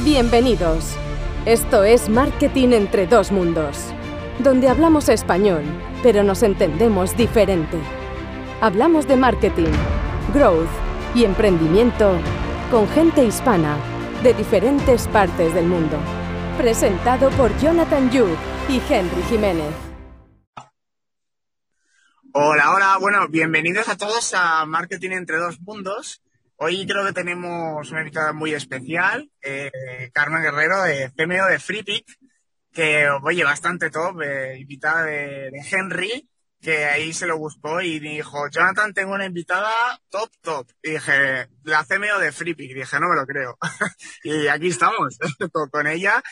Bienvenidos. Esto es Marketing entre dos mundos, donde hablamos español, pero nos entendemos diferente. Hablamos de marketing, growth y emprendimiento con gente hispana de diferentes partes del mundo. Presentado por Jonathan Yu y Henry Jiménez. Hola, hola, bueno, bienvenidos a todos a Marketing entre dos mundos. Hoy creo que tenemos una invitada muy especial, eh, Carmen Guerrero, de CMO de FreePick, que oye bastante top, eh, invitada de, Henry, que ahí se lo buscó y dijo, Jonathan, tengo una invitada top, top. Y dije, la CMO de FreePick. Dije, no me lo creo. y aquí estamos, con ella.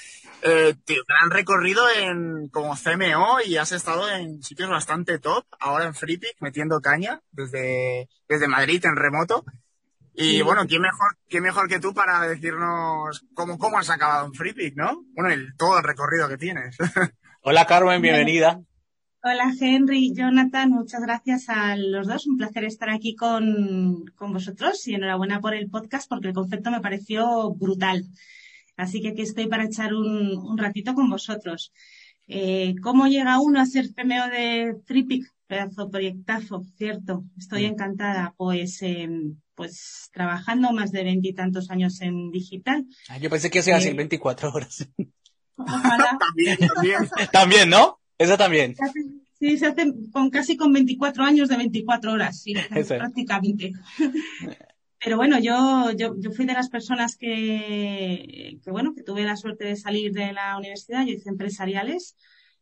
Eh, tío, gran recorrido en, como CMO y has estado en sitios bastante top, ahora en FreePick, metiendo caña desde, desde Madrid en remoto. Y sí. bueno, ¿quién mejor, ¿quién mejor que tú para decirnos cómo, cómo has acabado en FreePick, no? Bueno, el, todo el recorrido que tienes. Hola Carmen, bienvenida. Hola Henry, Jonathan, muchas gracias a los dos. Un placer estar aquí con, con vosotros y enhorabuena por el podcast porque el concepto me pareció brutal. Así que aquí estoy para echar un, un ratito con vosotros. Eh, ¿Cómo llega uno a ser PMO de FreePick? Pedazo proyectazo, cierto. Estoy encantada. Pues, eh, pues trabajando más de veintitantos años en digital. Ah, yo pensé que hacía así eh, 24 horas. Ojalá. también, también. también, ¿no? Eso también. Sí, se hace con casi con 24 años de 24 horas, sí, Eso. prácticamente. Pero bueno, yo, yo, yo fui de las personas que, que, bueno, que tuve la suerte de salir de la universidad. Yo hice empresariales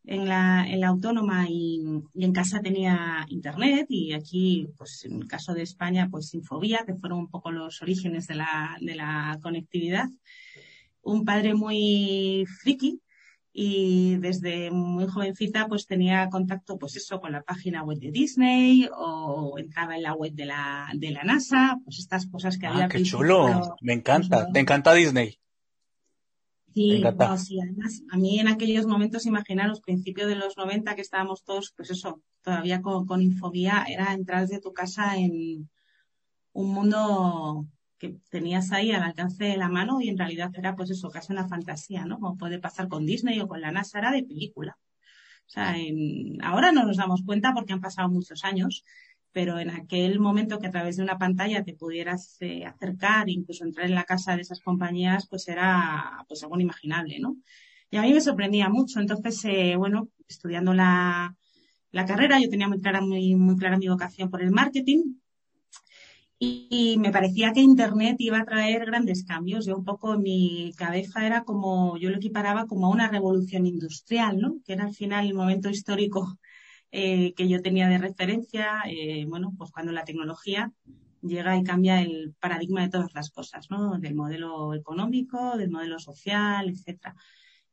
en la, en la autónoma y, y, en casa tenía internet y aquí, pues en el caso de España, pues Infobía, que fueron un poco los orígenes de la, de la conectividad. Un padre muy friki y desde muy jovencita pues tenía contacto pues eso con la página web de Disney o entraba en la web de la, de la NASA, pues estas cosas que ah, había. qué chulo, me encanta, ¿te encanta Disney? Sí, no, sí, además, a mí en aquellos momentos, imaginaros, principios de los 90 que estábamos todos, pues eso, todavía con, con infobía, era entrar desde tu casa en un mundo que tenías ahí al alcance de la mano y en realidad era pues eso, casi una fantasía, ¿no? Como puede pasar con Disney o con la NASA, era de película. O sea, en, ahora no nos damos cuenta porque han pasado muchos años, pero en aquel momento que a través de una pantalla te pudieras eh, acercar, incluso entrar en la casa de esas compañías, pues era pues algo inimaginable, ¿no? Y a mí me sorprendía mucho. Entonces, eh, bueno, estudiando la, la carrera, yo tenía muy clara, muy, muy clara mi vocación por el marketing y, me parecía que Internet iba a traer grandes cambios. Yo un poco mi cabeza era como, yo lo equiparaba como a una revolución industrial, ¿no? Que era al final el momento histórico eh, que yo tenía de referencia, eh, bueno, pues cuando la tecnología llega y cambia el paradigma de todas las cosas, ¿no? Del modelo económico, del modelo social, etcétera.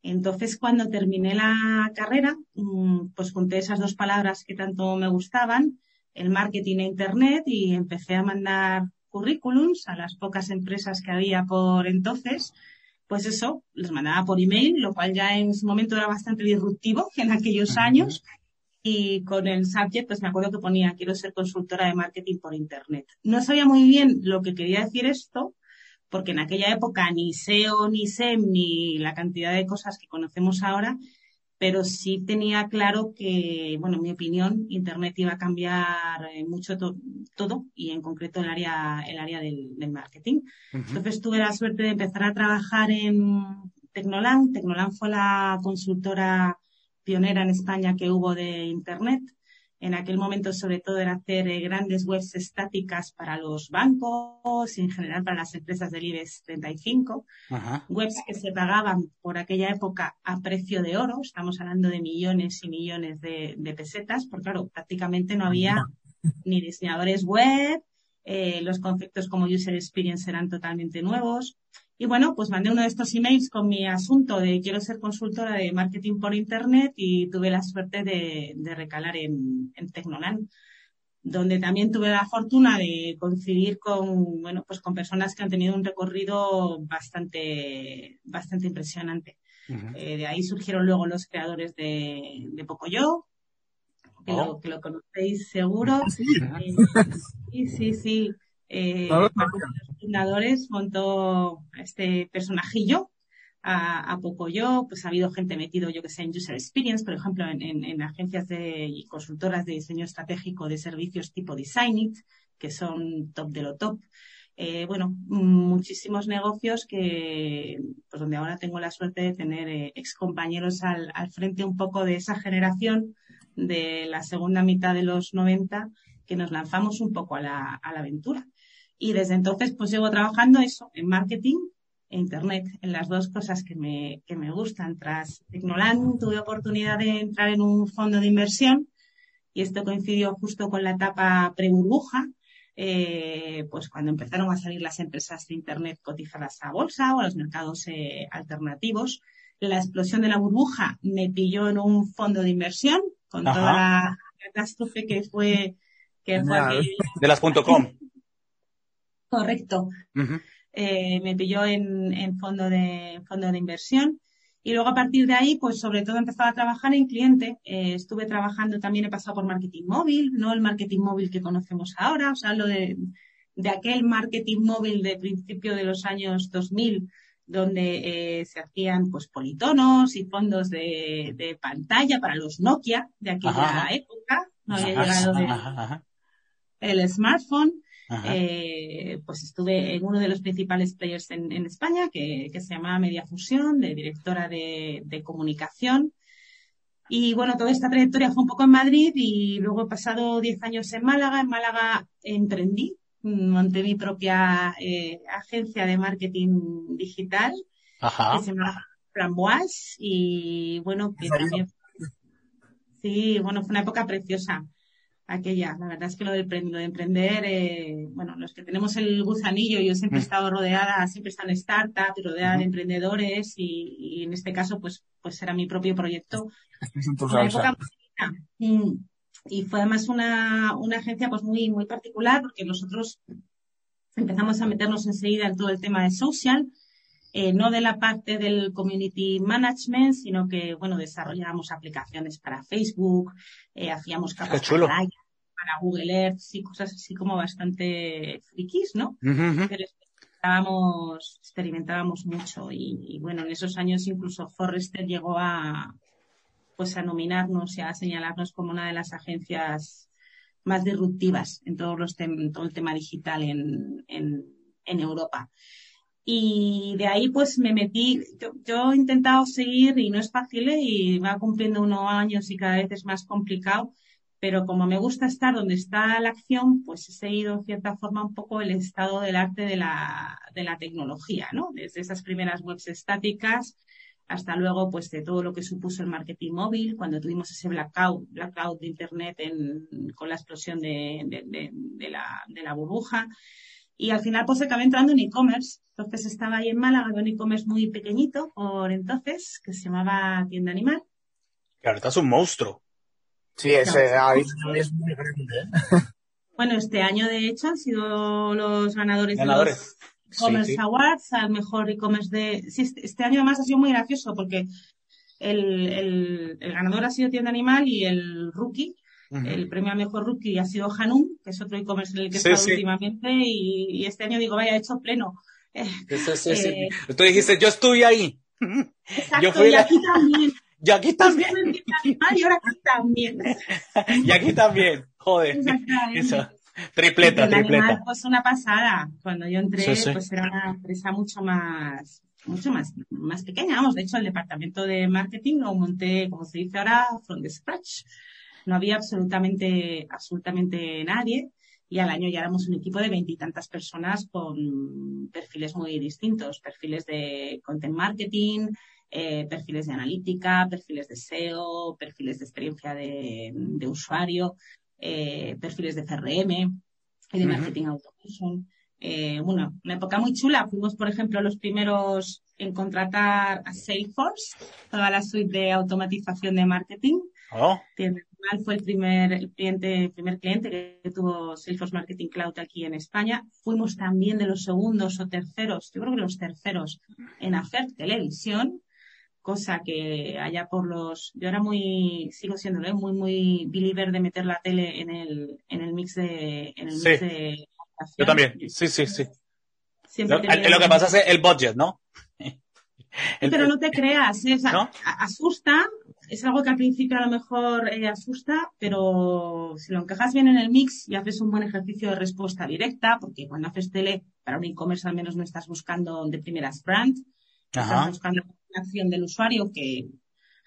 Entonces, cuando terminé la carrera, mm, pues junté esas dos palabras que tanto me gustaban, el marketing e internet y empecé a mandar currículums a las pocas empresas que había por entonces. Pues eso, les mandaba por email, lo cual ya en su momento era bastante disruptivo en aquellos años. Y con el subject, pues me acuerdo que ponía, quiero ser consultora de marketing por internet. No sabía muy bien lo que quería decir esto, porque en aquella época ni SEO, ni SEM, ni la cantidad de cosas que conocemos ahora pero sí tenía claro que, bueno, en mi opinión, Internet iba a cambiar eh, mucho to todo y en concreto el área, el área del, del marketing. Uh -huh. Entonces tuve la suerte de empezar a trabajar en Tecnolan. Tecnolan fue la consultora pionera en España que hubo de Internet. En aquel momento, sobre todo, era hacer eh, grandes webs estáticas para los bancos y en general para las empresas del IBEX 35. Ajá. Webs que se pagaban por aquella época a precio de oro. Estamos hablando de millones y millones de, de pesetas, porque claro, prácticamente no había ni diseñadores web, eh, los conceptos como user experience eran totalmente nuevos. Y bueno, pues mandé uno de estos emails con mi asunto de quiero ser consultora de marketing por internet y tuve la suerte de, de recalar en, en Tecnoland, donde también tuve la fortuna de coincidir con, bueno, pues con personas que han tenido un recorrido bastante, bastante impresionante. Uh -huh. eh, de ahí surgieron luego los creadores de, de Pocoyo, que, oh. lo, que lo conocéis seguro. Sí, eh, sí, sí. sí. Eh, no, fundadores montó este personajillo a, poco yo, pues ha habido gente metido, yo que sé, en User Experience, por ejemplo, en, agencias de, y consultoras de diseño estratégico de servicios tipo Designit, que son top de lo top. Eh, bueno, muchísimos negocios que, pues donde ahora tengo la suerte de tener eh, ex compañeros al, al, frente un poco de esa generación de la segunda mitad de los 90 que nos lanzamos un poco a la, a la aventura. Y desde entonces, pues llevo trabajando eso, en marketing e internet, en las dos cosas que me, que me gustan. Tras Tecnoland tuve oportunidad de entrar en un fondo de inversión y esto coincidió justo con la etapa pre-burbuja, eh, pues cuando empezaron a salir las empresas de Internet cotizadas a bolsa o a los mercados eh, alternativos. La explosión de la burbuja me pilló en un fondo de inversión con toda la catástrofe que fue, que fue de las .com. Correcto. eh, me pilló en, en, fondo de fondo de inversión y luego a partir de ahí, pues sobre todo empezaba a trabajar en cliente. Eh, estuve trabajando también, he pasado por marketing móvil, no el marketing móvil que conocemos ahora, o sea, lo de, de aquel marketing móvil de principio de los años 2000 donde eh, se hacían pues politonos y fondos de, de, pantalla para los Nokia de aquella época. No había llegado el smartphone. Eh, pues estuve en uno de los principales players en, en España, que, que, se llamaba Media Fusión, de directora de, de, comunicación. Y bueno, toda esta trayectoria fue un poco en Madrid y luego he pasado 10 años en Málaga. En Málaga emprendí monté mi propia eh, agencia de marketing digital que se llama Framboise y bueno, que también sí, bueno, fue una época preciosa aquella. La verdad es que lo de, lo de emprender, eh, bueno, los que tenemos el gusanillo, yo siempre he mm. estado rodeada, siempre he estado en startups, rodeada de emprendedores y, y, en este caso, pues, pues era mi propio proyecto. Una época muy y fue además una, una agencia pues muy, muy particular porque nosotros empezamos a meternos enseguida en todo el tema de social, eh, no de la parte del community management, sino que, bueno, desarrollábamos aplicaciones para Facebook, eh, hacíamos capas para, Google Earth y cosas así como bastante frikis, ¿no? Pero experimentábamos, experimentábamos mucho y, y, bueno, en esos años incluso Forrester llegó a, pues a nominarnos y a señalarnos como una de las agencias más disruptivas en, todos los todo el tema digital en, en, en, Europa. Y de ahí pues me metí, yo, he intentado seguir y no es fácil ¿eh? y va cumpliendo unos años y cada vez es más complicado, pero como me gusta estar donde está la acción, pues he seguido en cierta forma un poco el estado del arte de la, de la tecnología, ¿no? Desde esas primeras webs estáticas hasta luego pues de todo lo que supuso el marketing móvil, cuando tuvimos ese blackout, blackout de Internet en, con la explosión de, de, de, de la burbuja. Y al final pues acabé entrando en e-commerce. Entonces estaba ahí en Málaga, un e-commerce muy pequeñito por entonces, que se llamaba Tienda Animal. Que ahorita es un monstruo. Sí, ese es muy grande. ¿eh? Bueno, este año de hecho han sido los ganadores, ganadores. de los e-commerce awards al mejor e-commerce de... Sí, este, este año además ha sido muy gracioso porque el, el, el ganador ha sido Tienda Animal y el rookie, el premio al mejor rookie ha sido Hanum, que es otro e-commerce en el que he estado últimamente y, y, este año digo, vaya, he hecho pleno. Sí, sí, eh, Tú dijiste, yo estuve ahí. Exacto, yo fui y aquí también. Y aquí también. Y ahora aquí también. y aquí también. Joder. Eso. Tripleta, tripleta. pues una pasada. Cuando yo entré, pues era una empresa mucho más, mucho más, más pequeña. Vamos, de hecho, el departamento de marketing lo monté, como se dice ahora, from the scratch. No había absolutamente, absolutamente nadie. Y al año ya éramos un equipo de veintitantas personas con perfiles muy distintos. Perfiles de content marketing, eh, perfiles de analítica, perfiles de SEO, perfiles de experiencia de, de usuario eh, perfiles de CRM y de marketing automation. Eh, bueno, una época muy chula. Fuimos, por ejemplo, los primeros en contratar a Salesforce, toda la suite de automatización de marketing. Oh. fue el primer el cliente, primer cliente que tuvo Salesforce Marketing Cloud aquí en España. Fuimos también de los segundos o terceros, yo creo que los terceros en hacer televisión cosa que allá por los, yo era muy, sigo siendo ¿eh? muy, muy believer de meter la tele en el, en el mix de, en el sí. mix de Yo también, sí, sí, sí. Lo, lo que pasa es el budget, ¿no? pero no te creas, ¿eh? asusta, es algo que al principio a lo mejor eh, asusta, pero si lo encajas bien en el mix y haces un buen ejercicio de respuesta directa, porque cuando haces tele para un e-commerce al menos no estás buscando de primeras brand, estás buscando la acción del usuario que,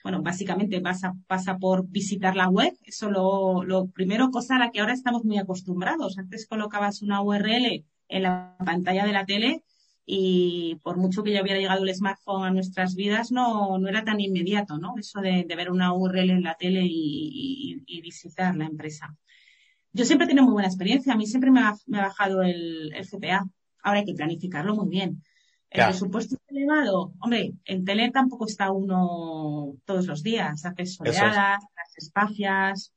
bueno, básicamente pasa, pasa por visitar la web. Eso lo, lo primero, cosa a la que ahora estamos muy acostumbrados. Antes colocabas una URL en la pantalla de la tele y por mucho que ya hubiera llegado el smartphone a nuestras vidas, no, no era tan inmediato, ¿no? Eso de, ver una URL en la tele y, visitar la empresa. Yo siempre he tenido muy buena experiencia. A mí siempre me ha, bajado el, CPA. Ahora hay que planificarlo muy bien. El presupuesto es elevado. Hombre, en tele tampoco está uno todos los días. Haces soleadas, las espacias,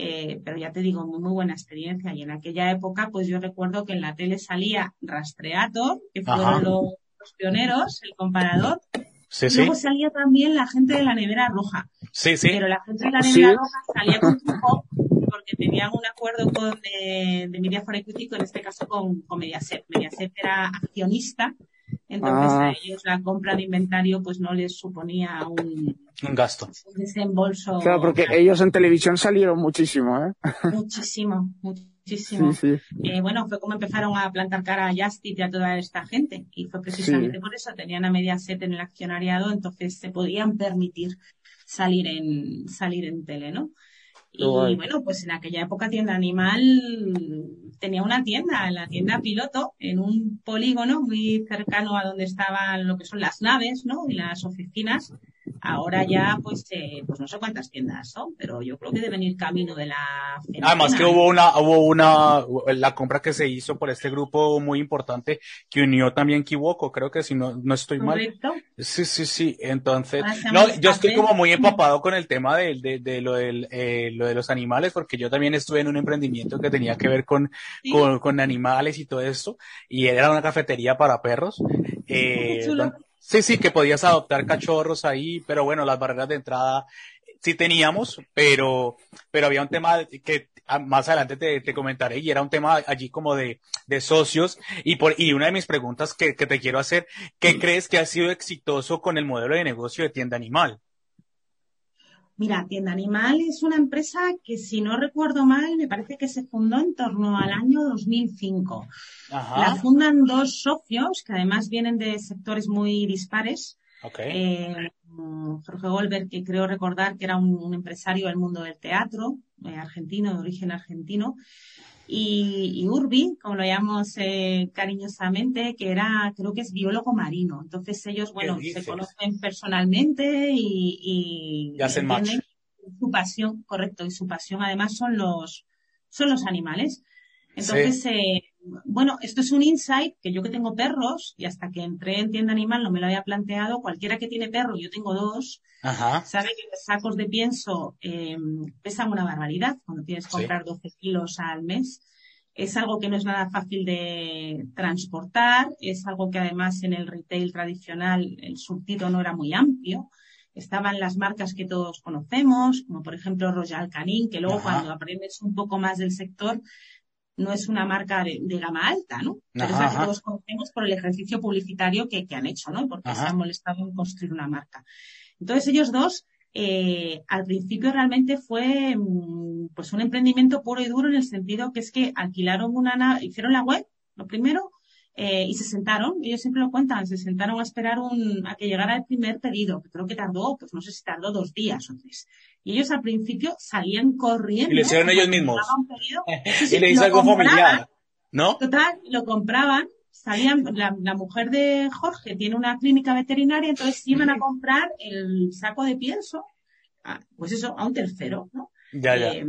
eh, pero ya te digo, muy, muy buena experiencia. Y en aquella época, pues yo recuerdo que en la tele salía Rastreator, que fueron los, pioneros, el comparador. Sí, Luego salía también la gente de la nevera roja. Sí, sí. Pero la gente de la nevera roja salía con truco porque tenían un acuerdo con de, de Media for Equity, en este caso con, con Mediaset. Mediaset era accionista entonces a ellos la compra de inventario pues no les suponía un, un gasto. Un desembolso. Claro, porque ellos en televisión salieron muchísimo, ¿eh? Muchísimo, muchísimo. Eh, bueno, fue como empezaron a plantar cara a Justit y a toda esta gente. Y fue precisamente por eso. Tenían a Mediaset en el accionariado, entonces se podían permitir salir en, salir en tele, ¿no? Y bueno, pues en aquella época Tienda Animal tenía una tienda, la tienda piloto, en un polígono muy cercano a donde estaban lo que son las naves, ¿no? Y las oficinas. Ahora ya, pues, eh, pues no sé cuántas tiendas son, pero yo creo que deben ir camino de la. Además que hubo una, hubo una, la compra que se hizo por este grupo muy importante que unió también Kiwoko, creo que si no, no estoy ¿Correcto? mal. Sí, sí, sí. Entonces, no, yo estoy como muy empapado con el tema de, de, de lo, del, eh, lo de los animales, porque yo también estuve en un emprendimiento que tenía que ver con, con, con, animales y todo esto, y era una cafetería para perros. Eh, Sí, sí, que podías adoptar cachorros ahí, pero bueno, las barreras de entrada sí teníamos, pero, pero había un tema que más adelante te, comentaré y era un tema allí como de, de socios y por, y una de mis preguntas que, que te quiero hacer, ¿qué crees que ha sido exitoso con el modelo de negocio de tienda animal? Mira, Tienda Animal es una empresa que, si no recuerdo mal, me parece que se fundó en torno al año 2005. La fundan dos socios que además vienen de sectores muy dispares. Eh, Jorge Goldberg, que creo recordar que era un, empresario del mundo del teatro, eh, argentino, de origen argentino, y, Urbi, como lo llamamos eh, cariñosamente, que era, creo que es biólogo marino. Entonces ellos, bueno, se conocen personalmente y, y, hacen match. Su pasión, correcto, y su pasión además son los, son los animales. Entonces, eh, bueno, esto es un insight que yo que tengo perros y hasta que entré en tienda animal no me lo había planteado. Cualquiera que tiene perro, yo tengo dos, sabe que los sacos de pienso em, pesan una barbaridad cuando tienes que comprar 12 kilos al mes. Es algo que no es nada fácil de transportar, es algo que además en el retail tradicional el surtido no era muy amplio estaban las marcas que todos conocemos, como por ejemplo Royal Canin, que luego cuando aprendes un poco más del sector no es una marca de, gama alta, ¿no? Pero es la que todos conocemos por el ejercicio publicitario que, han hecho, ¿no? Porque se han molestado en construir una marca. Entonces ellos dos, eh, al principio realmente fue mm, pues un emprendimiento puro y duro en el sentido que es que alquilaron una, hicieron la web, lo primero, eh, y se sentaron, ellos siempre lo cuentan, se sentaron a esperar un, a que llegara el primer pedido, que creo que tardó, pues no sé si tardó dos días o tres. Y ellos al principio salían corriendo. Y le hicieron ellos mismos. y le hizo algo familiar, ¿no? Total, lo compraban, salían, la, mujer de Jorge tiene una clínica veterinaria, entonces iban a comprar el saco de pienso, pues eso, a un tercero, ¿no? Ya, ya. Eh,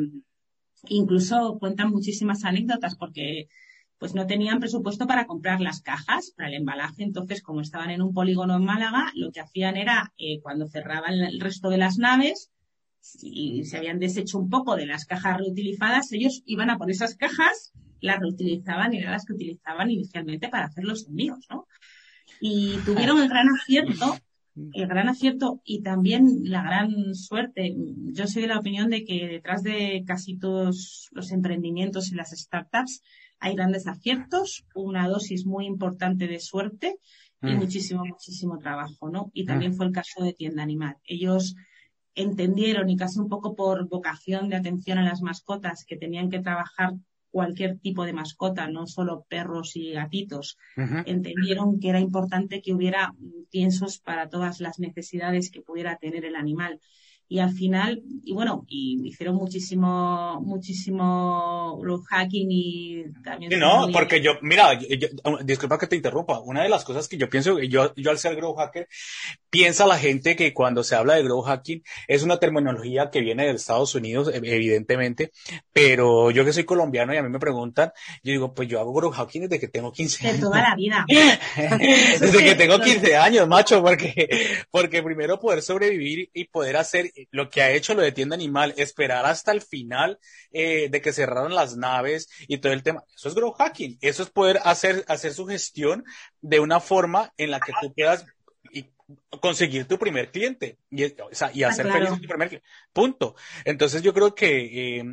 incluso cuentan muchísimas anécdotas porque pues no tenían presupuesto para comprar las cajas para el embalaje. Entonces, como estaban en un polígono en Málaga, lo que hacían era, eh, cuando cerraban el resto de las naves y se habían deshecho un poco de las cajas reutilizadas, ellos iban a por esas cajas, las reutilizaban y eran las que utilizaban inicialmente para hacer los envíos, ¿no? Y tuvieron el gran acierto, el gran acierto y también la gran suerte. Yo soy de la opinión de que detrás de casi todos los emprendimientos y las startups hay grandes aciertos, una dosis muy importante de suerte y mm. muchísimo, muchísimo trabajo, ¿no? Y también mm. fue el caso de Tienda Animal. Ellos entendieron y casi un poco por vocación de atención a las mascotas que tenían que trabajar cualquier tipo de mascota, no solo perros y gatitos, entendieron que era importante que hubiera piensos para todas las necesidades que pudiera tener el animal y al final, y bueno, y hicieron muchísimo, muchísimo hacking y también... Sí, no, porque yo, mira, disculpa que te interrumpa, una de las cosas que yo pienso, yo, yo al ser grow hacker, piensa la gente que cuando se habla de grow hacking es una terminología que viene de Estados Unidos, e, evidentemente, pero yo que soy colombiano y a mí me preguntan, yo digo, pues yo hago grow hacking desde que tengo 15 años. De toda la vida. desde que tengo 15 años, macho, porque, porque primero poder sobrevivir y poder hacer lo que ha hecho lo de tienda animal, esperar hasta el final eh, de que cerraron las naves y todo el tema, eso es grow hacking, eso es poder hacer, hacer su gestión de una forma en la que tú puedas conseguir tu primer cliente y, y hacer ah, feliz a tu primer cliente. Punto. Entonces yo creo que eh,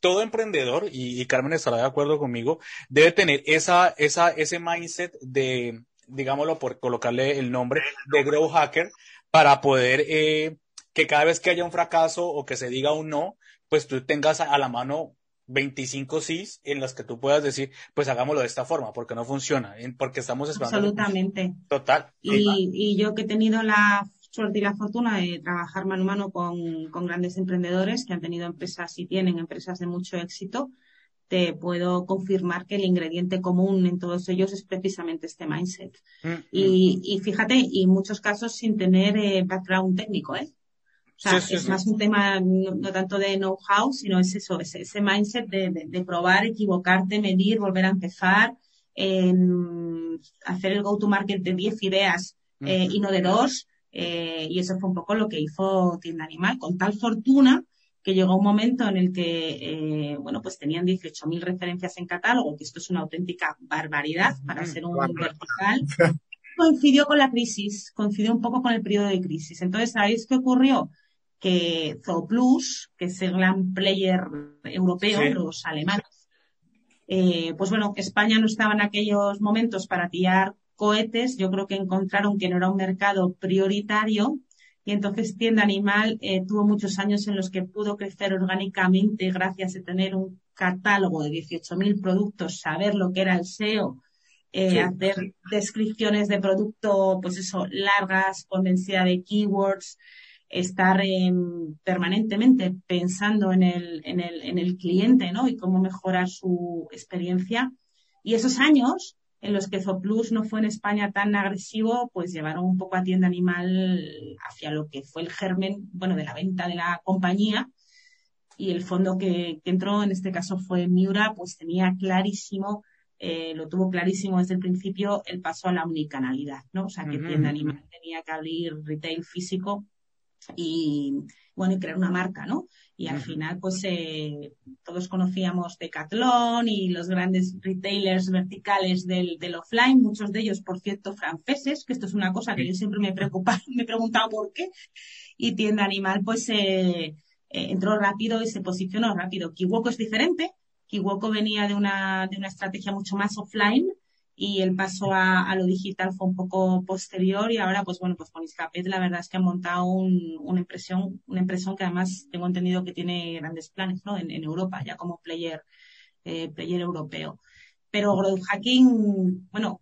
todo emprendedor, y, y, Carmen estará de acuerdo conmigo, debe tener esa, esa, ese mindset de, digámoslo por colocarle el nombre, de grow hacker para poder eh, que cada vez que haya un fracaso o que se diga un no, pues tú tengas a la mano 25 sís en las que tú puedas decir, pues hagámoslo de esta forma, porque no funciona, porque estamos esperando. Absolutamente. Total. Y, y, yo que he tenido la suerte y la fortuna de trabajar mano a mano con, con grandes emprendedores que han tenido empresas y tienen empresas de mucho éxito, te puedo confirmar que el ingrediente común en todos ellos es precisamente este mindset. Mm, y, mm. y, fíjate, y muchos casos sin tener eh, background técnico, ¿eh? O sea, es más un tema no, tanto de know-how, sino es eso, ese, ese mindset de, de, probar, equivocarte, medir, volver a empezar, hacer el go-to-market de 10 ideas eh, y no de dos. Eh, y eso fue un poco lo que hizo Tienda Animal, con tal fortuna que llegó un momento en el que, eh, bueno, pues tenían 18.000 referencias en catálogo, que esto es una auténtica barbaridad para ser un vertical. Coincidió con la crisis, coincidió un poco con el periodo de crisis. Entonces, ¿sabéis qué ocurrió? Que Zooplus, que es el gran player europeo, los alemanes, eh, pues bueno, España no estaba en aquellos momentos para tirar cohetes, yo creo que encontraron que no era un mercado prioritario y entonces Tienda Animal eh, tuvo muchos años en los que pudo crecer orgánicamente gracias a tener un catálogo de 18.000 productos, saber lo que era el SEO, eh, hacer descripciones de producto, pues eso, largas, con densidad de keywords, estar permanentemente pensando en el, en, el, en el cliente, ¿no? Y cómo mejorar su experiencia. Y esos años en los que Zooplus no fue en España tan agresivo, pues llevaron un poco a tienda animal hacia lo que fue el germen, bueno, de la venta de la compañía. Y el fondo que, entró, en este caso fue Miura, pues tenía clarísimo, eh, lo tuvo clarísimo desde el principio, el paso a la omnicanalidad, ¿no? O sea, que tienda animal tenía que abrir retail físico y bueno, y crear una marca, ¿no? Y al final, pues eh, todos conocíamos Decathlon y los grandes retailers verticales del, del, offline, muchos de ellos, por cierto, franceses, que esto es una cosa que yo siempre me preocupa, me he preguntado por qué. Y Tienda Animal, pues eh, eh, entró rápido y se posicionó rápido. Kiwoko es diferente. Kiwoko venía de una, de una estrategia mucho más offline y el paso a, lo digital fue un poco posterior y ahora pues bueno pues con Iscapet la verdad es que han montado una impresión una impresión que además tengo entendido que tiene grandes planes ¿no? en, Europa ya como player eh, player europeo pero growth hacking bueno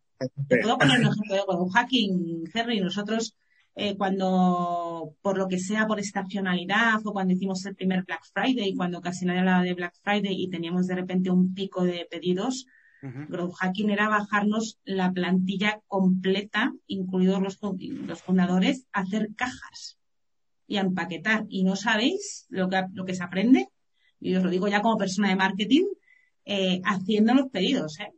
te puedo poner un ejemplo de growth hacking Henry nosotros eh, cuando por lo que sea por estacionalidad o cuando hicimos el primer Black Friday cuando casi nadie hablaba de Black Friday y teníamos de repente un pico de pedidos Growth hacking era bajarnos la plantilla completa, incluidos los, los fundadores, a hacer cajas y a empaquetar. Y no sabéis lo que, lo que se aprende, y os lo digo ya como persona de marketing, eh, haciendo los pedidos, ¿eh?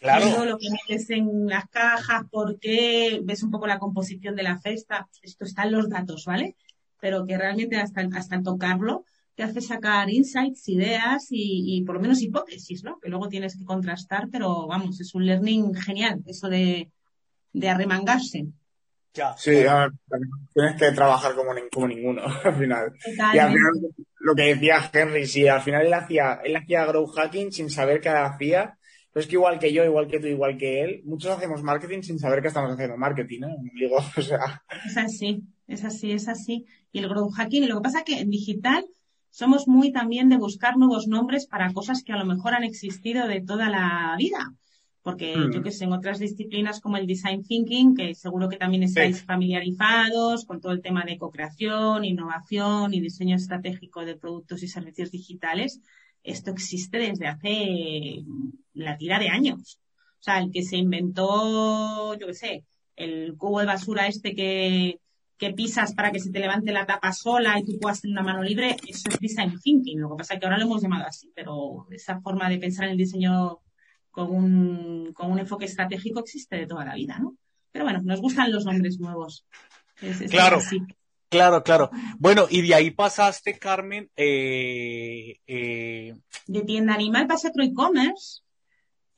Claro. lo que metes en las cajas, por qué, ves un poco la composición de la cesta, esto está en los datos, ¿vale? Pero que realmente hasta, hasta tocarlo, te hace sacar insights, ideas y, por lo menos hipótesis, ¿no? Que luego tienes que contrastar, pero vamos, es un learning genial, eso de, de arremangarse. Ya. Sí, tienes que trabajar como, como ninguno al final. Y al final, lo que decía Henry, si al final él hacía, él hacía grow hacking sin saber qué hacía Pero es que igual que yo, igual que tú, igual que él, muchos hacemos marketing sin saber que estamos haciendo marketing, ¿no? Digo, o sea... Es así, es así, es así. Y el growth hacking, y lo que pasa es que en digital somos muy también de buscar nuevos nombres para cosas que a lo mejor han existido de toda la vida. Porque hmm. yo que sé, en otras disciplinas como el design thinking, que seguro que también estáis familiarizados con todo el tema de co-creación, innovación y diseño estratégico de productos y servicios digitales, esto existe desde hace la tira de años. O sea, el que se inventó, yo qué sé, el cubo de basura este que, que pisas para que se te levante la tapa sola y tú puedas tener una mano libre, eso es design thinking. Lo que pasa es que ahora lo hemos llamado así, pero esa forma de pensar en el diseño con un, con un enfoque estratégico existe de toda la vida, ¿no? Pero bueno, nos gustan los nombres nuevos. claro. Claro, claro. Bueno, y de ahí pasaste, Carmen, eh, eh... de tienda animal pasé a otro e-commerce,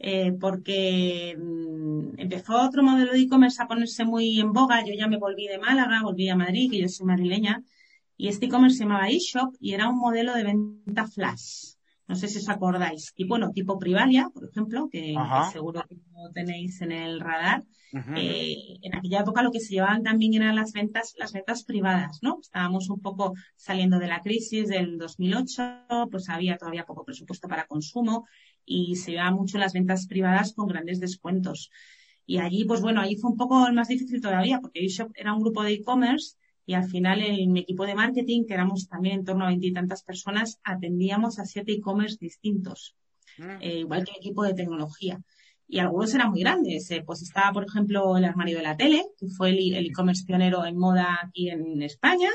eh, porque mm, empezó otro modelo de e-commerce a ponerse muy en boga. Yo ya me volví de Málaga, volví a Madrid, que yo soy madrileña, y este e-commerce se llamaba eShop y era un modelo de venta flash. No sé si os acordáis. Y bueno, tipo Privalia, por ejemplo, que, seguro que lo tenéis en el radar. Eh, en aquella época lo que se llevaban también eran las ventas, las ventas privadas, ¿no? Estábamos un poco saliendo de la crisis del 2008, pues había todavía poco presupuesto para consumo y se llevaban mucho las ventas privadas con grandes descuentos. Y allí, pues bueno, ahí fue un poco más difícil todavía, porque eShop era un grupo de e-commerce y al final en mi equipo de marketing, que éramos también en torno a veintitantas personas, atendíamos a siete e-commerce distintos, mm. eh, igual que el equipo de tecnología. Y algunos eran muy grandes. Eh, pues estaba, por ejemplo, el armario de la tele, que fue el e-commerce pionero en moda aquí en España.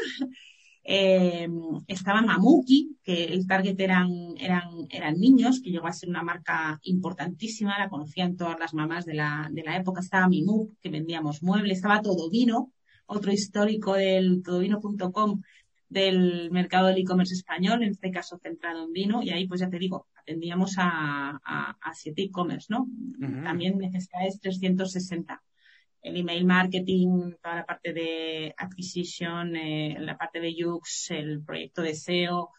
Eh, estaba Mamuki, que el target eran, eran, eran niños, que llegó a ser una marca importantísima, la conocían todas las mamás de la, de la época. Estaba Mimuk, que vendíamos muebles, estaba Todo Vino, otro histórico del todovino.com del mercado del e-commerce español, en este caso centrado en vino, y ahí pues ya te digo, atendíamos a, a, siete e-commerce, ¿no? También necesidades 360. El email marketing, toda la parte de acquisition, eh, la parte de UX, el proyecto de SEO,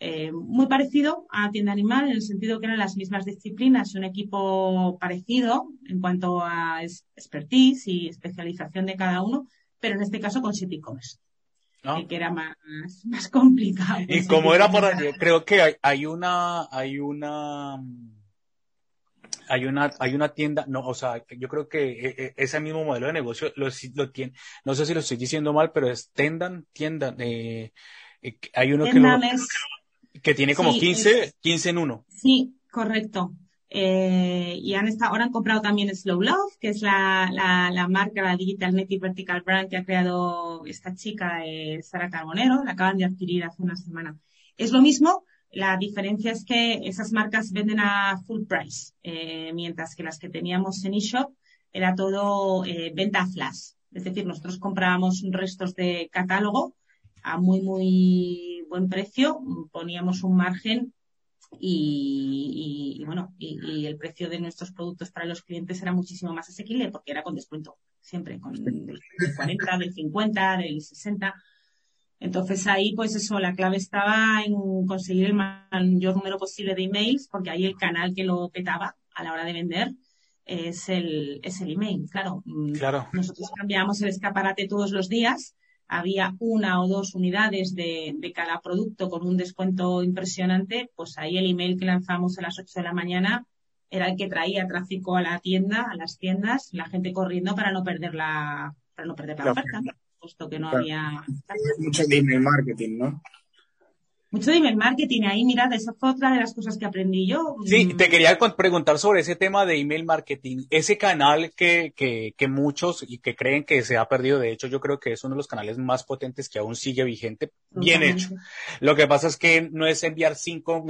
eh, muy parecido a Tienda Animal en el sentido que eran las mismas disciplinas, un equipo parecido en cuanto a expertise y especialización de cada uno, pero en este caso con City Commerce. Ah. que era más, más complicado. Y como era por allí, creo que hay, hay una, hay una, hay una, hay una tienda, no, o sea, yo creo que e, e, ese mismo modelo de negocio lo, lo tiene, no sé si lo estoy diciendo mal, pero es Tendan, tienda, eh, eh hay uno que, lo, que tiene como 15, 15 en uno. Sí, correcto. Eh, y han estado, ahora han comprado también Slow Love, que es la, la, la marca, la Digital Native Vertical Brand que ha creado esta chica, eh, Sara Carbonero, la acaban de adquirir hace una semana. Es lo mismo, la diferencia es que esas marcas venden a full price, eh, mientras que las que teníamos en eShop era todo eh, venta flash. Es decir, nosotros comprábamos restos de catálogo a muy, muy buen precio, poníamos un margen y, bueno, y, el precio de nuestros productos para los clientes era muchísimo más asequible porque era con descuento, siempre con del 40, del 50, del 60. Entonces ahí, pues eso, la clave estaba en conseguir el mayor número posible de emails, porque ahí el canal que lo petaba a la hora de vender es el, es el email, claro. Mm, claro. Nosotros cambiamos el escaparate todos los días había una o dos unidades de, cada producto con un descuento impresionante, pues ahí el email que lanzamos a las 8 de la mañana era el que traía tráfico a la tienda, a las tiendas, la gente corriendo para no perder la, para no perder la oferta, puesto que no había. Mucho email marketing, ¿no? mucho de email marketing ahí, mirad, esa fue otra de las cosas que aprendí yo. Sí, mm. te quería preguntar sobre ese tema de email marketing, ese canal que, que, que muchos y que creen que se ha perdido, de hecho yo creo que es uno de los canales más potentes que aún sigue vigente, bien hecho. Lo que pasa es que no es enviar cinco,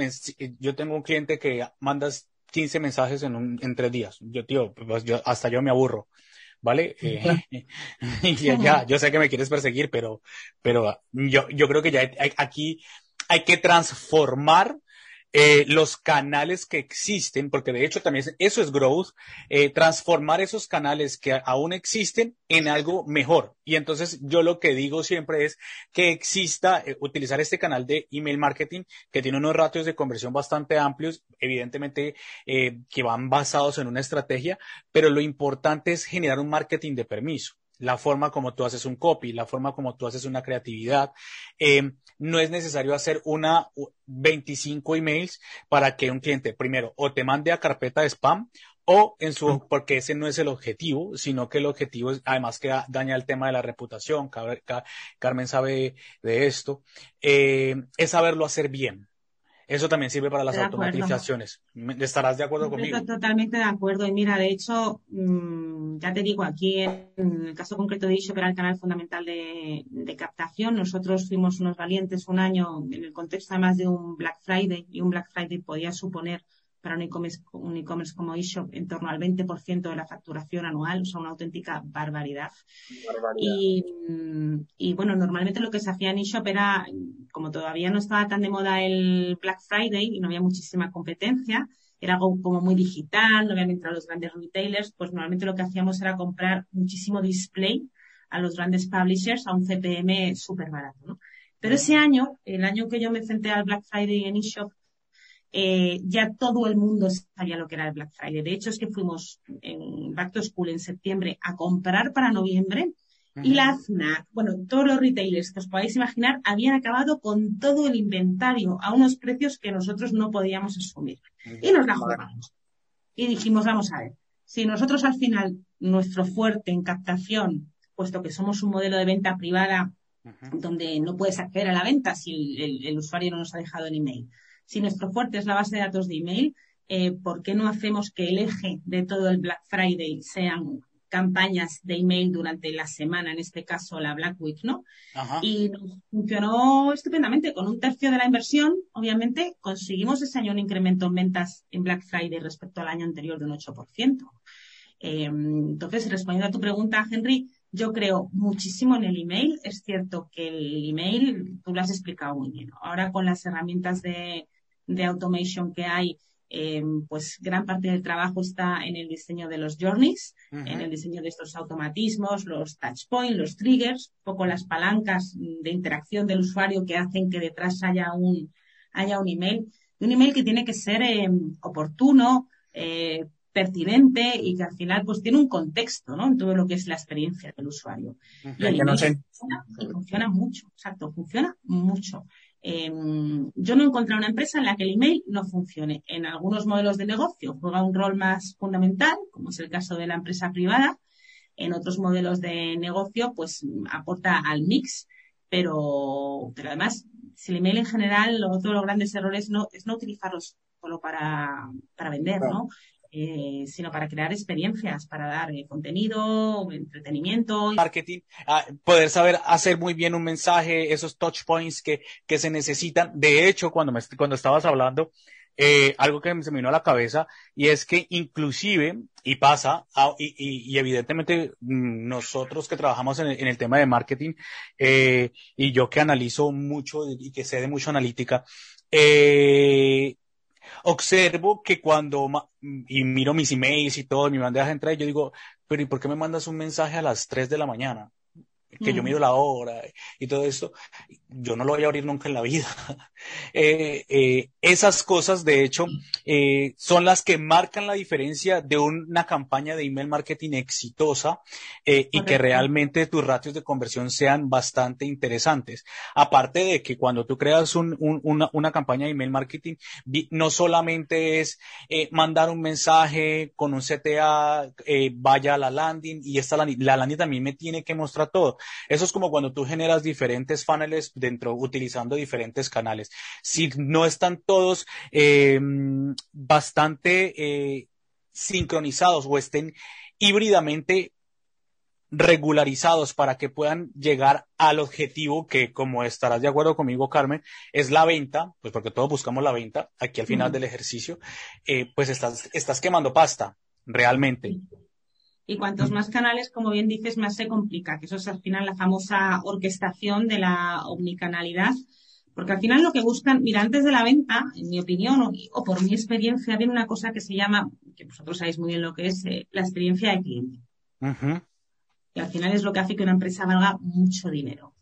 yo tengo un cliente que mandas 15 mensajes en, un, en tres días, yo tío, pues yo, hasta yo me aburro. ¿Vale? Eh, ya, ya, yo sé que me quieres perseguir, pero, pero yo, yo creo que ya aquí hay que transformar eh, los canales que existen, porque de hecho también eso es growth, eh, transformar esos canales que aún existen en algo mejor. Y entonces yo lo que digo siempre es que exista, eh, utilizar este canal de email marketing que tiene unos ratios de conversión bastante amplios, evidentemente que van basados en una estrategia, pero lo importante es generar un marketing de permiso la forma como tú haces un copy, la forma como tú haces una creatividad. No es necesario hacer una 25 emails para que un cliente, primero, o te mande a carpeta de spam o en su, porque ese no es el objetivo, sino que el objetivo es, además que daña el tema de la reputación, Carmen sabe de esto, eh, es saberlo hacer bien. Eso también sirve para las automatizaciones. ¿Estarás de acuerdo conmigo? Estoy totalmente de acuerdo. Y mira, de hecho, mm, ya te digo, aquí en el caso concreto de Isho, que era el canal fundamental de, de, captación, nosotros fuimos unos valientes un año en el contexto además de un Black Friday, y un Black Friday podía suponer para un e-commerce como eShop en torno al 20% de la facturación anual, o sea, una auténtica barbaridad. Y, y, bueno, normalmente lo que se hacía en eShop era, como todavía no estaba tan de moda el Black Friday y no había muchísima competencia, era algo como muy digital, no habían entrado los grandes retailers, pues normalmente lo que hacíamos era comprar muchísimo display a los grandes publishers a un CPM súper barato, ¿no? Pero ese año, el año que yo me enfrenté al Black Friday en eShop, eh, ya todo el mundo sabía lo que era el Black Friday. De hecho, es que fuimos en Back to School en septiembre a comprar para noviembre y la FNAC, bueno, todos los retailers que os podáis imaginar, habían acabado con todo el inventario a unos precios que nosotros no podíamos asumir. Y nos la jugamos. Y dijimos, vamos a ver, si nosotros al final, nuestro fuerte en captación, puesto que somos un modelo de venta privada, donde no puedes acceder a la venta si el, usuario no nos ha dejado el email, si nuestro fuerte es la base de datos de email, eh, ¿por qué no hacemos que el eje de todo el Black Friday sean campañas de email durante la semana, en este caso la Black Week, ¿no? Y nos funcionó estupendamente. Con un tercio de la inversión, obviamente, conseguimos ese año un incremento en ventas en Black Friday respecto al año anterior de un 8%. Eh, entonces, respondiendo a tu pregunta, Henry, yo creo muchísimo en el email. Es cierto que el email, tú lo has explicado muy bien. Ahora con las herramientas de, de automation que hay, eh, pues gran parte del trabajo está en el diseño de los journeys, en el diseño de estos automatismos, los touch points, los triggers, un poco las palancas de interacción del usuario que hacen que detrás haya un, haya un email. Un email que tiene que ser eh, oportuno, eh, pertinente y que al final pues tiene un contexto, ¿no? En todo lo que es la experiencia del usuario. y el email funciona, funciona mucho, exacto, funciona mucho. Em, yo no he encontrado una empresa en la que el email no funcione. En algunos modelos de negocio juega un rol más fundamental, como es el caso de la empresa privada. En otros modelos de negocio, pues aporta al mix, pero, pero además, si el email en general, otro de los grandes errores no, es no utilizarlo solo para, para vender, ¿no? Eh, sino para crear experiencias, para dar eh, contenido, entretenimiento. Marketing, ah, poder saber hacer muy bien un mensaje, esos touch points que, que se necesitan. De hecho, cuando, me, cuando estabas hablando, eh, algo que se me vino a la cabeza y es que inclusive, y pasa, ah, y, y, evidentemente mm, nosotros que trabajamos en el, tema de marketing y yo que analizo mucho y que sé de mucho analítica, eh, observo que cuando, y miro mis emails y todo, mi bandeja de entrada, yo digo, pero ¿y por qué me mandas un mensaje a las 3 de la mañana? Que yo mm. miro la hora y todo esto, yo no lo voy a abrir nunca en la vida. Eh, eh, esas cosas, de hecho, eh, son las que marcan la diferencia de una campaña de email marketing exitosa y que realmente tus ratios de conversión sean bastante interesantes. Aparte de que cuando tú creas una, campaña de email marketing, no solamente es mandar un mensaje con un CTA, vaya a la landing y esta la landing también me tiene que mostrar todo. Eso es como cuando tú generas diferentes funnels dentro, utilizando diferentes canales. Si no están todos eh, bastante eh, sincronizados o estén híbridamente regularizados para que puedan llegar al objetivo que, como estarás de acuerdo conmigo, Carmen, es la venta, pues porque todos buscamos la venta aquí al final del ejercicio, eh, pues estás, estás quemando pasta, realmente. Y cuantos más canales, como bien dices, más se complica, que eso es al final la famosa orquestación de la omnicanalidad, Porque al final lo que buscan, mira, antes de la venta, en mi opinión o, por mi experiencia, viene una cosa que se llama, que vosotros sabéis muy bien lo que es, eh, la experiencia de cliente. Y al final es lo que hace que una empresa valga mucho dinero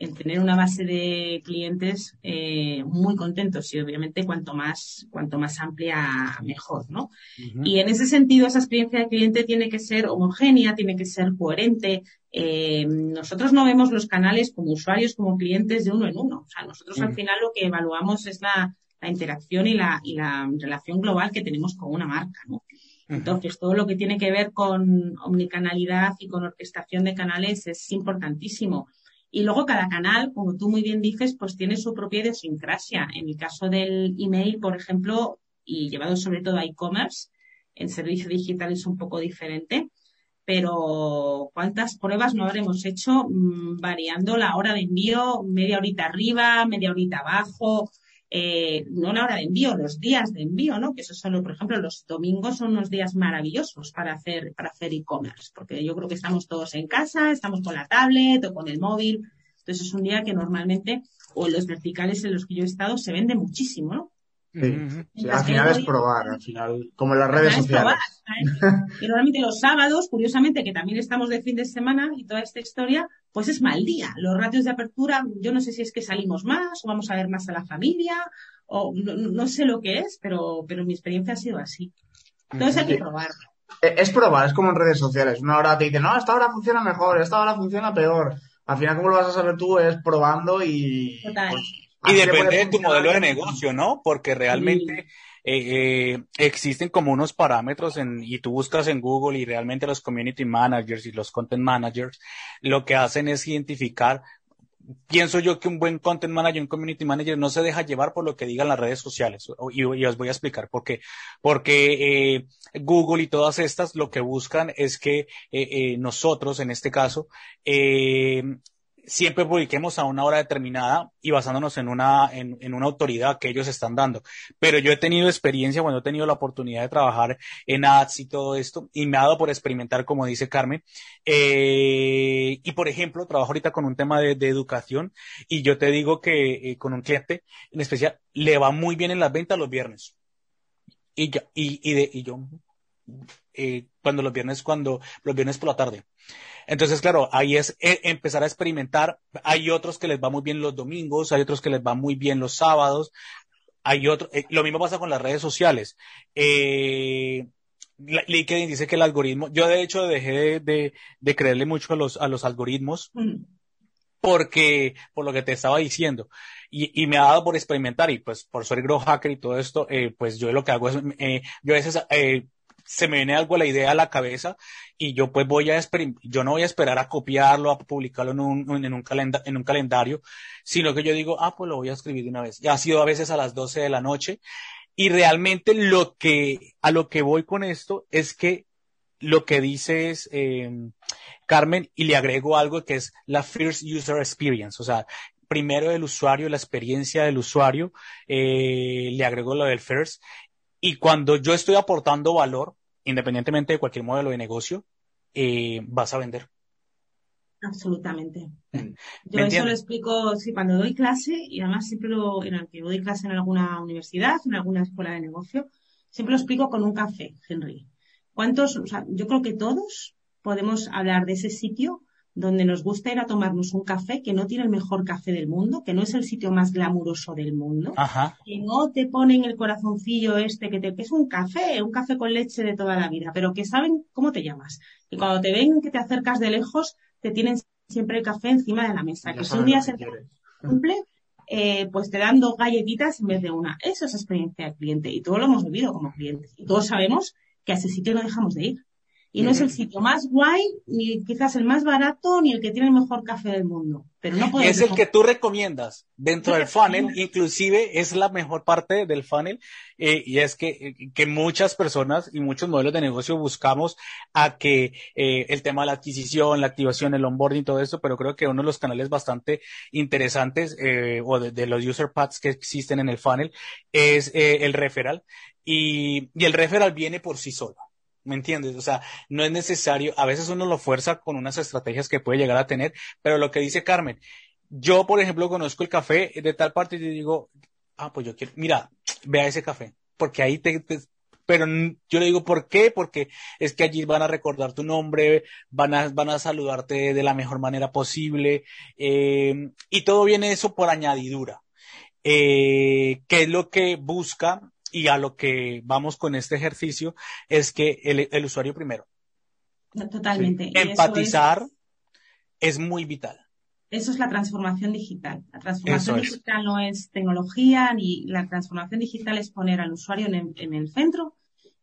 el tener una base de clientes eh, muy contentos y obviamente cuanto más cuanto más amplia mejor, ¿no? Y en ese sentido esa experiencia de cliente tiene que ser homogénea, tiene que ser coherente. Eh, nosotros no vemos los canales como usuarios, como clientes de uno en uno. O sea, nosotros al final lo que evaluamos es la, interacción y la, y la relación global que tenemos con una marca, ¿no? Entonces, todo lo que tiene que ver con omnicanalidad y con orquestación de canales es importantísimo. Y luego cada canal, como tú muy bien dices, pues tiene su propia idiosincrasia. En el caso del email, por ejemplo, y llevado sobre todo a e-commerce, en servicio digital es un poco diferente. Pero ¿cuántas pruebas no habremos hecho mm, variando la hora de envío, media horita arriba, media horita abajo, eh, no la hora de envío, los días de envío, ¿no? Que eso solo, por ejemplo, los domingos son unos días maravillosos para hacer, para hacer e-commerce, porque yo creo que estamos todos en casa, estamos con la tablet o con el móvil. Entonces es un día que normalmente, o en los verticales en los que yo he estado, se vende muchísimo, ¿no? Sí, al final es probar, al final, como en las redes sociales. y normalmente los sábados, curiosamente, que también estamos de fin de semana y toda esta historia, pues es mal día. Los ratios de apertura, yo no sé si es que salimos más o vamos a ver más a la familia o no, sé lo que es, pero, pero mi experiencia ha sido así. Entonces hay que probar. E, es probar, es como en redes sociales. Una hora te dice, no, esta hora funciona mejor, esta hora funciona peor. Al final, como lo vas a saber tú? Es probando y... Pues, y depende de tu modelo de negocio, ¿no? Porque realmente eh, eh, existen como unos parámetros en, y tú buscas en Google y realmente los community managers y los content managers lo que hacen es identificar pienso yo que un buen content manager, un community manager no se deja llevar por lo que digan las redes sociales. Y, os voy a explicar por qué. Porque eh, Google y todas estas lo que buscan es que eh, eh, nosotros, en este caso, eh, siempre publiquemos a una hora determinada y basándonos en una, en, en, una autoridad que ellos están dando. Pero yo he tenido experiencia cuando he tenido la oportunidad de trabajar en ads y todo esto y me ha dado por experimentar, como dice Carmen. Eh, y por ejemplo, trabajo ahorita con un tema de, de educación y yo te digo que eh, con un cliente en especial le va muy bien en las ventas los viernes. Y, ya, y, y, de, y yo, eh, cuando los viernes, cuando los viernes por la tarde. Entonces, claro, ahí es eh, empezar a experimentar. Hay otros que les va muy bien los domingos, hay otros que les va muy bien los sábados. Hay otro, eh, lo mismo pasa con las redes sociales. Eh, LinkedIn dice que el algoritmo, yo de hecho dejé de, de, creerle mucho a los, a los algoritmos. Mm. porque, por lo que te estaba diciendo, y, y, me ha dado por experimentar, y pues por ser grow hacker y todo esto, eh, pues yo lo que hago es, eh, yo a veces eh, se me viene algo la idea a la cabeza y yo pues voy a yo no voy a esperar a copiarlo, a publicarlo en un, en un, en un calendario, sino que yo digo, ah, pues lo voy a escribir de una vez. Ya ha sido a veces a las 12 de la noche y realmente lo que, a lo que voy con esto es que lo que dice es, em, Carmen, y le agrego algo que es la First User Experience, o sea, primero el usuario, la experiencia del usuario, eh, le agrego lo del first, y cuando yo estoy aportando valor, independientemente de cualquier modelo de negocio, eh, vas a vender. Absolutamente. Mm. Yo eso lo explico, sí, cuando doy clase, y además siempre lo, en el que doy clase en alguna universidad, en alguna escuela de negocio, siempre lo explico con un café, Henry. ¿Cuántos, o sea, yo creo que todos podemos hablar de ese sitio donde nos gusta ir a tomarnos un café que no tiene el mejor café del mundo, que no es el sitio más glamuroso del mundo, que no te ponen el corazoncillo este, que te que es un café, un café con leche de toda la vida, pero que saben cómo te llamas. Y cuando te ven que te acercas de lejos, te tienen siempre el café encima de la mesa. que si un día se cumple, eh, pues te dan dos galletitas en vez de una. Eso es experiencia del cliente y todos lo hemos vivido como clientes. Y todos sabemos que a ese sitio no dejamos de ir. Y no es el sitio más guay, ni quizás el más barato, ni el que tiene el mejor café del mundo. Pero no Es el que tú recomiendas dentro del funnel, inclusive es la mejor parte del funnel, eh, y es que, eh, que muchas personas y muchos modelos de negocio buscamos a que eh, el tema de la adquisición, la activación, el onboarding, todo eso, pero creo que uno de los canales bastante interesantes o de, de, los user paths que existen en el funnel es el referral, y, y el referral viene por sí solo. ¿Me entiendes? O sea, no es necesario, a veces uno lo fuerza con unas estrategias que puede llegar a tener, pero lo que dice Carmen, yo, por ejemplo, conozco el café de tal parte y digo, ah, pues yo quiero, mira, vea ese café, porque ahí te, pero yo le digo, ¿por qué? Porque es que allí van a recordar tu nombre, van a, van a saludarte de la mejor manera posible, eh, y todo viene eso por añadidura. Eh, ¿Qué es lo que busca y a lo que vamos con este ejercicio? Es que el, usuario primero. Totalmente. Empatizar es muy vital. Eso es la transformación digital. La transformación digital no es tecnología, ni la transformación digital es poner al usuario en el, centro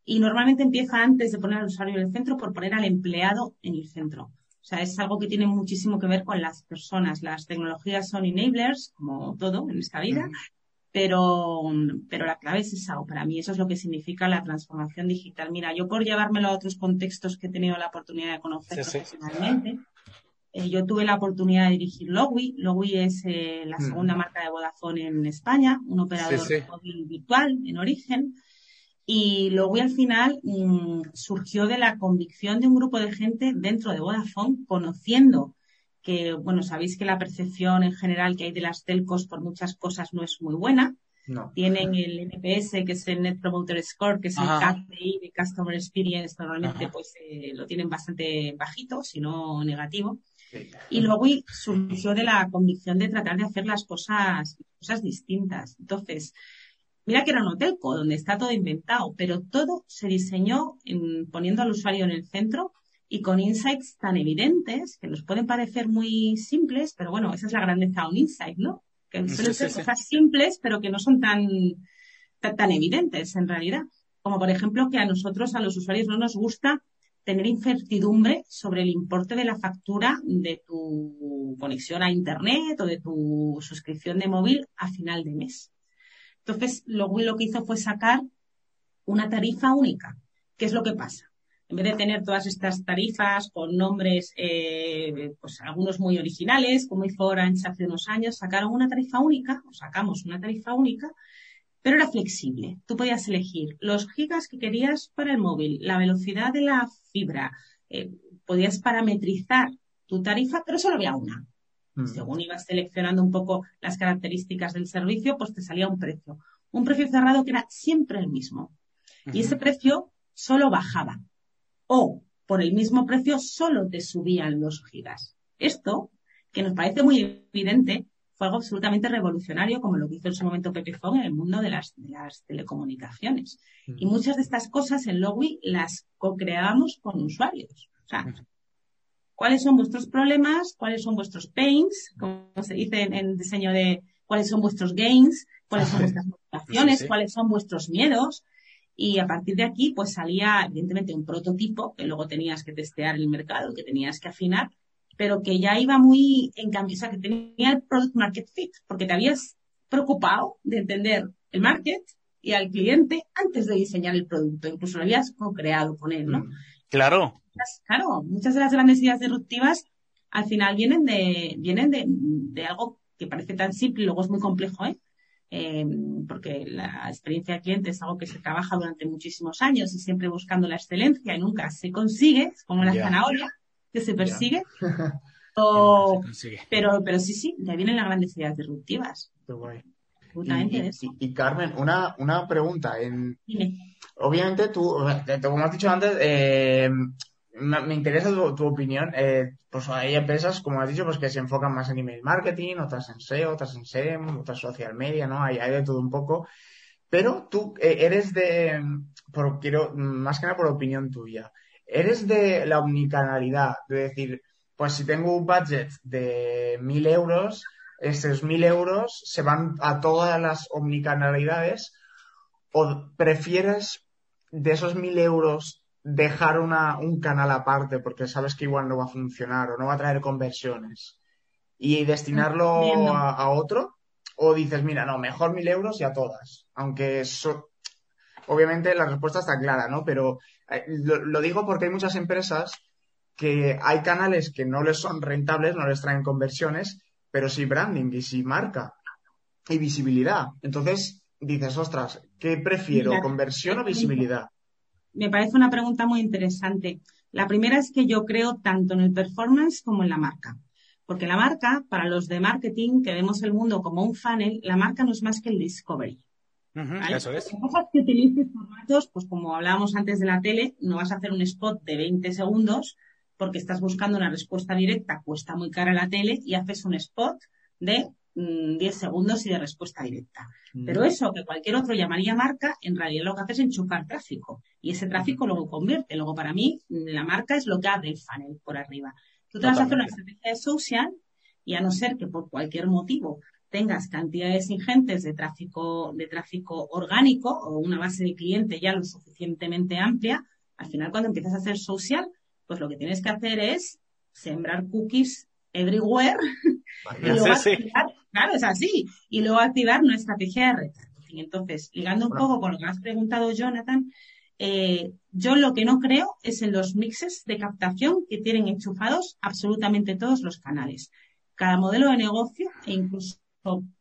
y normalmente empieza antes de poner al usuario en el centro por poner al empleado en el centro. O sea, es algo que tiene muchísimo que ver con las personas. Las tecnologías son enablers, como todo en esta vida, pero, pero la clave es esa, o para mí eso es lo que significa la transformación digital. Mira, yo por llevármelo a otros contextos que he tenido la oportunidad de conocer profesionalmente, eh, yo tuve la oportunidad de dirigir Lowy. Lowy es eh, la mm. segunda marca de Vodafone en España, un operador móvil virtual en origen. Y Lowy al final mm, surgió de la convicción de un grupo de gente dentro de Vodafone, conociendo que, bueno, sabéis que la percepción en general que hay de las telcos por muchas cosas no es muy buena. Tienen el NPS, que es el Net Promoter Score, que es el KPI de Customer Experience, normalmente pues eh, lo tienen bastante bajito, si no negativo. Y luego surgió de la convicción de tratar de hacer las cosas, cosas distintas. Entonces, mira que era un hotelco donde está todo inventado, pero todo se diseñó poniendo al usuario en el centro y con insights tan evidentes que nos pueden parecer muy simples, pero bueno, esa es la grandeza de un insight, ¿no? Que suelen ser cosas simples, pero que no son tan, tan evidentes en realidad. Como por ejemplo que a nosotros, a los usuarios, no nos gusta tener incertidumbre sobre el importe de la factura de tu conexión a Internet o de tu suscripción de móvil a final de mes. Entonces, lo, lo que hizo fue sacar una tarifa única. ¿Qué es lo que pasa? En vez de tener todas estas tarifas con nombres, eh, pues algunos muy originales, como hizo Orange hace unos años, sacaron una tarifa única, o sacamos una tarifa única, pero era flexible. Tú podías elegir los gigas que querías para el móvil, la velocidad de la fibra, eh, podías parametrizar tu tarifa, pero solo había una. Mm. Según ibas seleccionando un poco las características del servicio, pues te salía un precio. Un precio cerrado que era siempre el mismo. Y ese precio solo bajaba. O por el mismo precio solo te subían los gigas. Esto, que nos parece muy evidente, fue algo absolutamente revolucionario, como lo que hizo en su momento Pepe Fong en el mundo de las, telecomunicaciones. Y muchas de estas cosas en Lowy las co-creábamos con usuarios. O sea, ¿cuáles son vuestros problemas? ¿Cuáles son vuestros pains? Como se dice en, diseño de cuáles son vuestros gains, cuáles son vuestras motivaciones, cuáles son vuestros miedos. Y a partir de aquí, pues salía, evidentemente, un prototipo que luego tenías que testear en el mercado, que tenías que afinar, pero que ya iba muy en cambio, o sea, que tenía el product market fit, porque te habías preocupado de entender el market y al cliente antes de diseñar el producto, incluso lo habías co-creado con él, ¿no? Mm, claro. claro, muchas de las grandes ideas disruptivas al final vienen de, vienen de, de algo que parece tan simple y luego es muy complejo, ¿eh? Eh, porque la experiencia de cliente es algo que se trabaja durante muchísimos años y siempre buscando la excelencia y nunca se consigue, como la zanahoria, que se persigue. pero, pero sí, sí, ya vienen las grandes ideas disruptivas. Y, Carmen, una, una pregunta. En, Obviamente tú, como has dicho antes, eh, me, interesa tu, opinión. Eh, pues hay empresas, como has dicho, pues que se enfocan más en email marketing, otras en SEO, otras en SEM, otras social media, ¿no? Hay, hay de todo un poco. Pero tú eh, eres de, por, quiero, más que nada por opinión tuya eres de la omnicanalidad, de decir, pues si tengo un budget de mil euros, esos mil euros se van a todas las omnicanalidades, o prefieres de esos mil euros dejar una, un canal aparte porque sabes que igual no va a funcionar o no va a traer conversiones y destinarlo a, otro? ¿O dices, mira, no, mejor mil euros y a todas? Aunque obviamente la respuesta está clara, ¿no? Pero eh, lo, digo porque hay muchas empresas que hay canales que no les son rentables, no les traen conversiones, pero sí branding y sí marca y visibilidad. Entonces dices, ostras, ¿qué prefiero, conversión o visibilidad? Me parece una pregunta muy interesante. La primera es que yo creo tanto en el performance como en la marca. Porque la marca, para los de marketing que vemos el mundo como un funnel, la marca no es más que el discovery. Eso es. que utilices formatos, pues como hablábamos antes de la tele, no vas a hacer un spot de 20 segundos porque estás buscando una respuesta directa, cuesta muy cara la tele y haces un spot de 10 mm, segundos y de respuesta directa. Mm. Pero eso que cualquier otro llamaría marca, en realidad lo que hace es enchufar tráfico. Y ese tráfico luego convierte. Luego, para mí, la marca es lo que abre el funnel por arriba. Tú te vas a hacer una estrategia de social y a no ser que por cualquier motivo tengas cantidades ingentes de tráfico, de tráfico orgánico o una base de cliente ya lo suficientemente amplia, al final cuando empiezas a hacer social, pues lo que tienes que hacer es sembrar cookies everywhere y luego activar, claro, es así, y luego activar una estrategia de retargeting. Entonces, ligando un poco con lo que has preguntado, Jonathan, eh, yo lo que no creo es en los mixes de captación que tienen enchufados absolutamente todos los canales. Cada modelo de negocio e incluso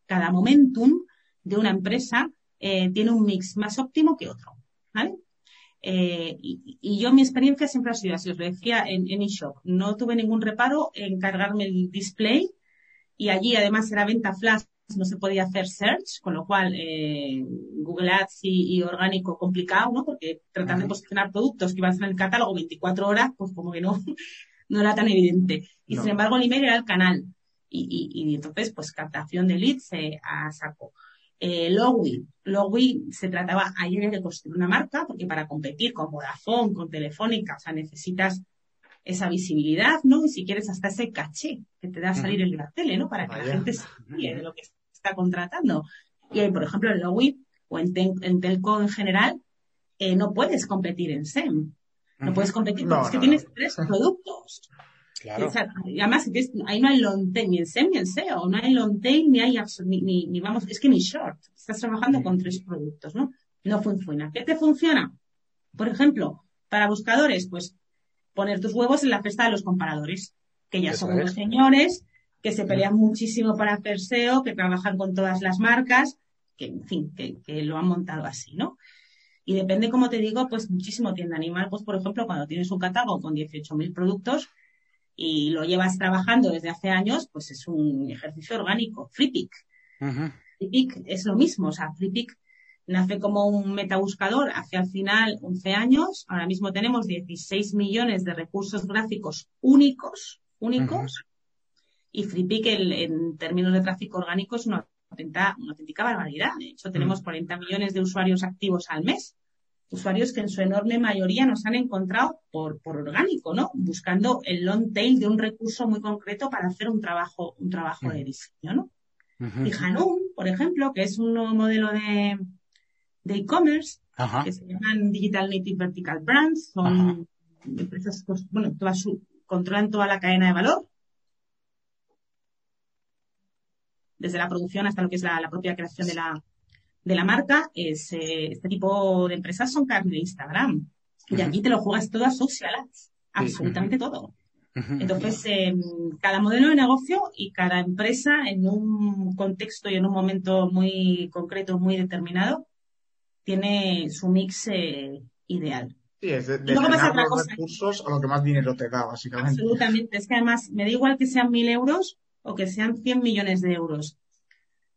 cada momentum de una empresa eh, tiene un mix más óptimo que otro. ¿vale? Eh, y, yo mi experiencia siempre ha sido así, os lo decía en, en eShop. No tuve ningún reparo en cargarme el display y allí además era venta flash, no se podía hacer search, con lo cual eh, Google Ads y, orgánico complicado, ¿no? Porque tratar de posicionar productos que iban a estar en el catálogo 24 horas, pues como que no, no era tan evidente. Y sin embargo el email era el canal. Y, y, y entonces, pues captación de leads se a saco. Eh, Lowy. Lowy se trataba ayer de construir una marca, porque para competir con Vodafone, con Telefónica, o sea, necesitas esa visibilidad, ¿no? Y si quieres hasta ese caché que te da salir en la tele, ¿no? Para que la gente se de lo que está contratando. Y por ejemplo, en Lowy o en, Telco en general, eh, no puedes competir en SEM. No puedes competir porque es que tienes tres productos. Claro. y además, ahí no hay long tail, ni el SEM ni el SEO, no hay long tail, ni hay ni, ni, vamos, es que ni short. Estás trabajando con tres productos, ¿no? No funciona. ¿Qué te funciona? Por ejemplo, para buscadores, pues poner tus huevos en la cesta de los comparadores, que ya son unos señores que se pelean muchísimo para hacer SEO, que trabajan con todas las marcas, que, en fin, que, que lo han montado así, ¿no? Y depende, como te digo, pues muchísimo tienda animal. Pues, por ejemplo, cuando tienes un catálogo con 18.000 productos, y lo llevas trabajando desde hace años, pues es un ejercicio orgánico. FreePick. FreePick es lo mismo, o sea, FreePick nace como un metabuscador hace al final 11 años. Ahora mismo tenemos 16 millones de recursos gráficos únicos, únicos. Y FreePick en términos de tráfico orgánico es una, auténtica, una auténtica barbaridad. De hecho, tenemos 40 millones de usuarios activos al mes usuarios que en su enorme mayoría nos han encontrado por, por orgánico, ¿no? Buscando el long tail de un recurso muy concreto para hacer un trabajo, un trabajo de diseño, ¿no? Y Hanum, por ejemplo, que es un nuevo modelo de, de e-commerce, que se llaman Digital Native Vertical Brands, son empresas, pues, bueno, todas controlan toda la cadena de valor, desde la producción hasta lo que es la propia creación de la, de la marca es, eh, este tipo de empresas son carne de Instagram. Y aquí te lo juegas todo a social ads, absolutamente todo. Entonces, em, cada modelo de negocio y cada empresa en un contexto y en un momento muy concreto, muy determinado, tiene su mix eh, ideal. Sí, es de, los recursos a lo que más dinero te da, básicamente. Absolutamente. Es que además me da igual que sean mil euros o que sean 100 millones de euros.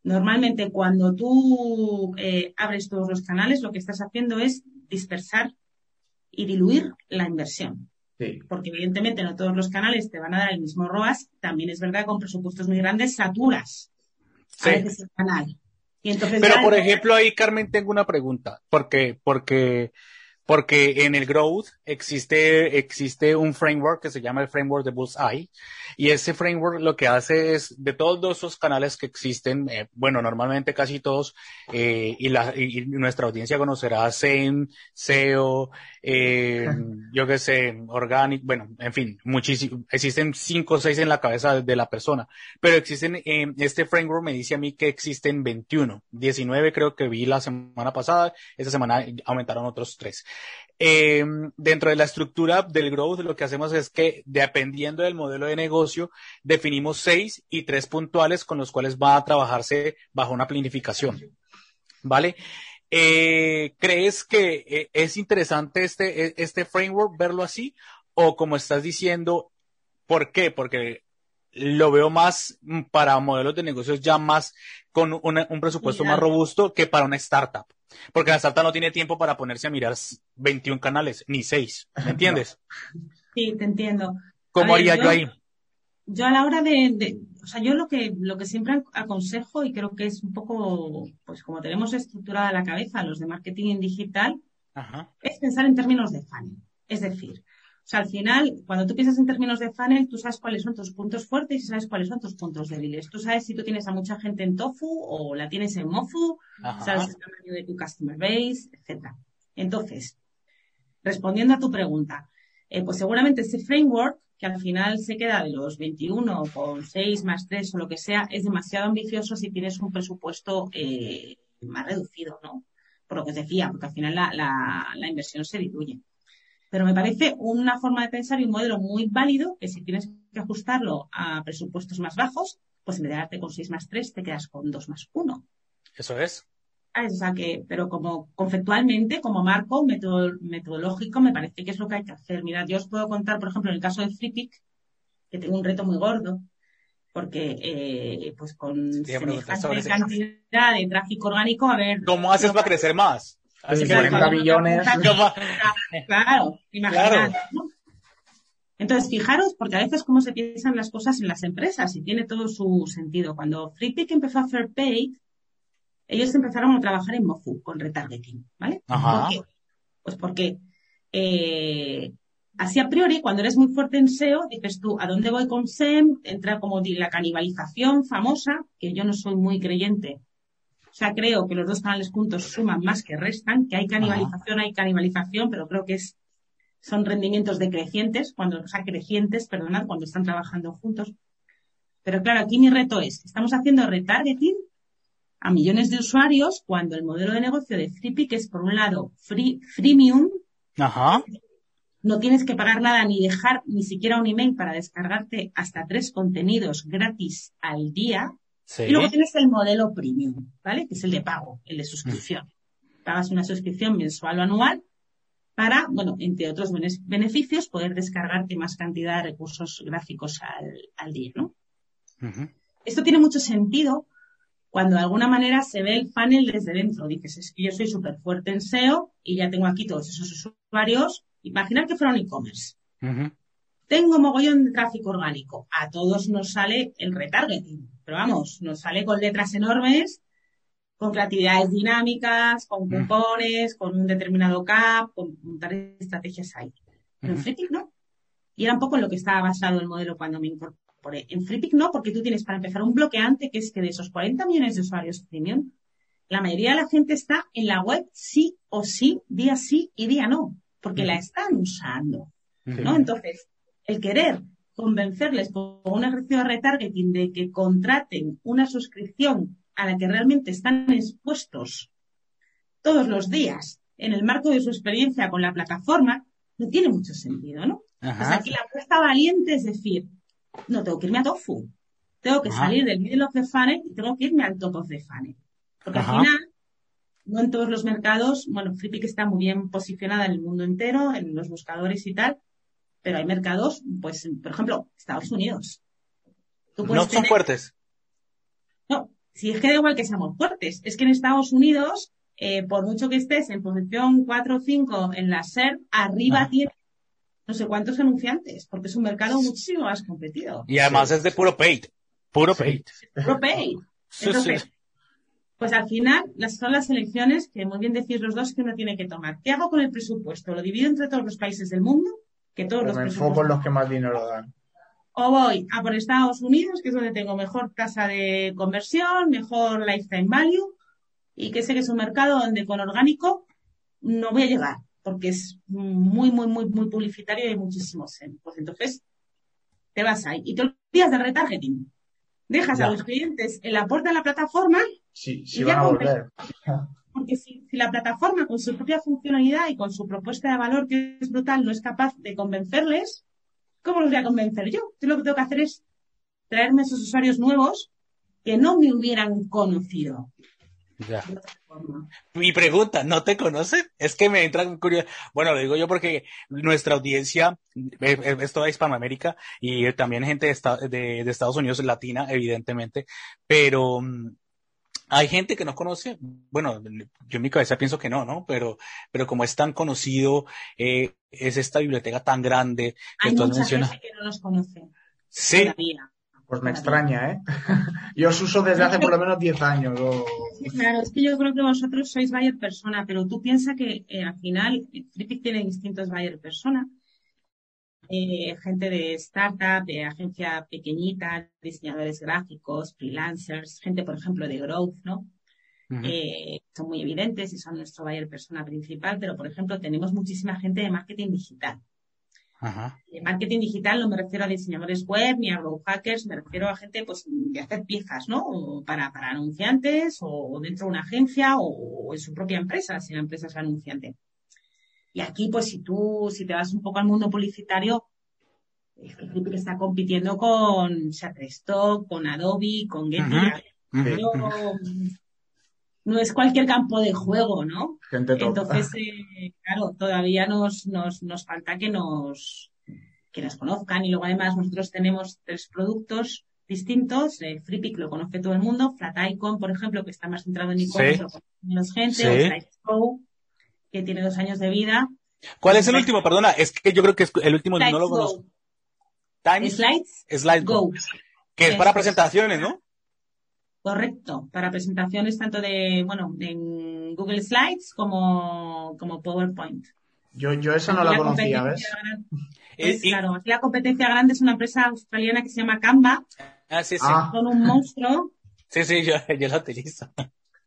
Normalmente cuando tú eh, abres todos los canales, lo que estás haciendo es dispersar y diluir la inversión. Porque evidentemente no todos los canales te van a dar el mismo ROAS. También es verdad que con presupuestos muy grandes saturas sí. el canal. Pero por ejemplo ahí Carmen tengo una pregunta porque porque porque en el Growth existe, existe un framework que se llama el framework de Bullseye, y ese framework lo que hace es, de todos esos canales que existen, eh, bueno, normalmente casi todos, eh, y, la, y nuestra audiencia conocerá SEM, SEO, eh, yo qué sé, Organic, bueno, en fin, muchísimo, existen cinco o seis en la cabeza de la persona, pero existen, este framework me dice a mí que existen 21, 19 creo que vi la semana pasada, esta semana aumentaron otros tres. Eh, dentro de la estructura del growth, lo que hacemos es que, dependiendo del modelo de negocio, definimos seis y tres puntuales con los cuales va a trabajarse bajo una planificación. ¿Vale? Eh, ¿Crees que eh, es interesante este, e, este framework verlo así? O como estás diciendo, ¿por qué? Porque lo veo más para modelos de negocios ya más con un presupuesto más robusto que para una startup. Porque la startup no tiene tiempo para ponerse a mirar 21 canales, ni 6. ¿Me entiendes? Sí, te entiendo. ¿Cómo haría yo, ahí? Yo a la hora de, o sea, yo lo que, lo que siempre aconsejo y creo que es un poco, pues como tenemos estructurada la cabeza los de marketing en digital, es pensar en términos de funnel. Es decir, o sea, al final, cuando tú piensas en términos de funnel, tú sabes cuáles son tus puntos fuertes y sabes cuáles son tus puntos débiles. Tú sabes si tú tienes a mucha gente en Tofu o la tienes en Mofu, sabes el tamaño de tu customer base, etcétera. Entonces, respondiendo a tu pregunta, eh, pues seguramente ese framework, que al final se queda de los 21 con 6 más 3 o lo que sea, es demasiado ambicioso si tienes un presupuesto eh, más reducido, ¿no? Por lo que os decía, porque al final la inversión se diluye. Pero me parece una forma de pensar y un modelo muy válido que si tienes que ajustarlo a presupuestos más bajos, pues en vez de darte con 6 más 3, te quedas con 2 más 1. Eso es. Ah, o sea que, pero como conceptualmente, como marco metodológico, me parece que es lo que hay que hacer. Mira, yo os puedo contar, por ejemplo, en el caso de FreePick, que tengo un reto muy gordo, porque eh, pues con semejante cantidad de tráfico orgánico, a ver... ¿Cómo haces para crecer más? Así que 40 millones. Claro, imagínate. Entonces, fijaros, porque a veces cómo se piensan las cosas en las empresas y tiene todo su sentido. Cuando FreePick empezó a hacer paid, ellos empezaron a trabajar en Mofu con retargeting, ¿vale? ¿Por qué? Pues porque eh, así a priori, cuando eres muy fuerte en SEO, dices tú, ¿a dónde voy con SEM? Entra como la canibalización famosa, que yo no soy muy creyente o sea, creo que los dos canales juntos suman más que restan, que hay canibalización, hay canibalización, pero creo que es, son rendimientos decrecientes, cuando, o sea, crecientes, perdonad, cuando están trabajando juntos. Pero claro, aquí mi reto es, estamos haciendo retargeting a millones de usuarios cuando el modelo de negocio de FreePick es, por un lado, free, freemium. Ajá. No tienes que pagar nada ni dejar ni siquiera un email para descargarte hasta tres contenidos gratis al día. Y luego tienes el modelo premium, ¿vale? Que es el de pago, el de suscripción. Pagas una suscripción mensual o anual para, bueno, entre otros beneficios, poder descargarte más cantidad de recursos gráficos al, día, ¿no? Esto tiene mucho sentido cuando de alguna manera se ve el panel desde dentro. Dices, es que yo soy súper fuerte en SEO y ya tengo aquí todos esos usuarios. Imaginar que fuera un e-commerce. Tengo mogollón de tráfico orgánico. A todos nos sale el retargeting pero vamos, nos sale con letras enormes, con creatividades dinámicas, con cupones, con un determinado cap, con montar estrategias ahí. Pero en FreePick no. Y era un poco en lo que estaba basado el modelo cuando me incorporé. En FreePick no, porque tú tienes para empezar un bloqueante que es que de esos 40 millones de usuarios premium, la mayoría de la gente está en la web sí o sí, día sí y día no, porque la están usando. ¿no? Entonces, el querer convencerles con un ejercicio de retargeting de que contraten una suscripción a la que realmente están expuestos todos los días en el marco de su experiencia con la plataforma, no tiene mucho sentido, ¿no? Pues aquí la apuesta valiente es decir, no, tengo que irme a Tofu, tengo que salir del middle of the funnel y tengo que irme al top of the funnel. Porque al final, no en todos los mercados, bueno, Flippy está muy bien posicionada en el mundo entero, en los buscadores y tal, pero hay mercados, pues, por ejemplo, Estados Unidos. no son fuertes. No, si es que da igual que seamos fuertes, es que en Estados Unidos, eh, por mucho que estés en posición 4 o 5 en la SER, arriba ah. tiene no sé cuántos anunciantes, porque es un mercado muchísimo más competido. Y además es de puro paid. Puro paid. Puro paid. Entonces, pues al final las, son las elecciones que muy bien decís los dos que uno tiene que tomar. ¿Qué hago con el presupuesto? ¿Lo divido entre todos los países del mundo? que todos los me enfoco en los que más dinero dan. O voy a por Estados Unidos, que es donde tengo mejor tasa de conversión, mejor lifetime value, y que sé que es un mercado donde con orgánico no voy a llegar, porque es muy, muy, muy, muy publicitario y hay muchísimos. Pues entonces, te vas ahí y te olvidas de retargeting. Dejas a los clientes en la puerta de la plataforma. Sí, sí van a volver. Porque si, la plataforma con su propia funcionalidad y con su propuesta de valor, que es brutal, no es capaz de convencerles, ¿cómo los voy a convencer yo? Yo lo que tengo que hacer es traerme esos usuarios nuevos que no me hubieran conocido. Ya. Mi pregunta, ¿no te conocen? Es que me entra curiosidad. Bueno, lo digo yo porque nuestra audiencia es, toda Hispanoamérica y también gente de, de, de, Estados Unidos latina, evidentemente, pero mm, hay gente que no conoce, bueno, yo en mi cabeza pienso que no, ¿no? Pero, pero como es tan conocido, eh, es esta biblioteca tan grande que Hay mucha gente que no nos conoce. Sí. Pues me extraña, ¿eh? yo os uso desde hace por lo menos 10 años. claro, es que yo creo que vosotros sois buyer persona, pero tú piensas que eh, al final Fripic tiene distintos buyer persona. Eh, gente de startup, de agencia pequeñita, diseñadores gráficos, freelancers, gente, por ejemplo, de growth, ¿no? Eh, son muy evidentes y son nuestro buyer persona principal, pero, por ejemplo, tenemos muchísima gente de marketing digital. Ajá. De marketing digital no me refiero a diseñadores web ni a growth hackers, me refiero a gente pues de hacer piezas, ¿no? para, para anunciantes o dentro de una agencia o, en su propia empresa, si la empresa es anunciante. Y aquí, pues si tú, si te vas un poco al mundo publicitario, es que está compitiendo con Shutterstock, con Adobe, con Getty. No, es cualquier campo de juego, ¿no? Entonces, eh, claro, todavía nos, nos, nos falta que nos, que nos conozcan. Y luego además nosotros tenemos tres productos distintos. Eh, FreePic lo conoce todo el mundo. Flat Icon, por ejemplo, que está más centrado en e-commerce, lo menos gente. O que tiene dos años de vida. ¿Cuál es el último? Perdona, es que yo creo que es el último no lo conozco. Time Slides. Slides Go. Que es para presentaciones, ¿no? Correcto, para presentaciones tanto de, bueno, en Google Slides como, como PowerPoint. Yo, yo esa no la, conocía, ¿ves? Pues, claro, aquí la competencia grande es una empresa australiana que se llama Canva. Ah, sí, sí. Son un monstruo. Sí, sí, yo, yo la utilizo.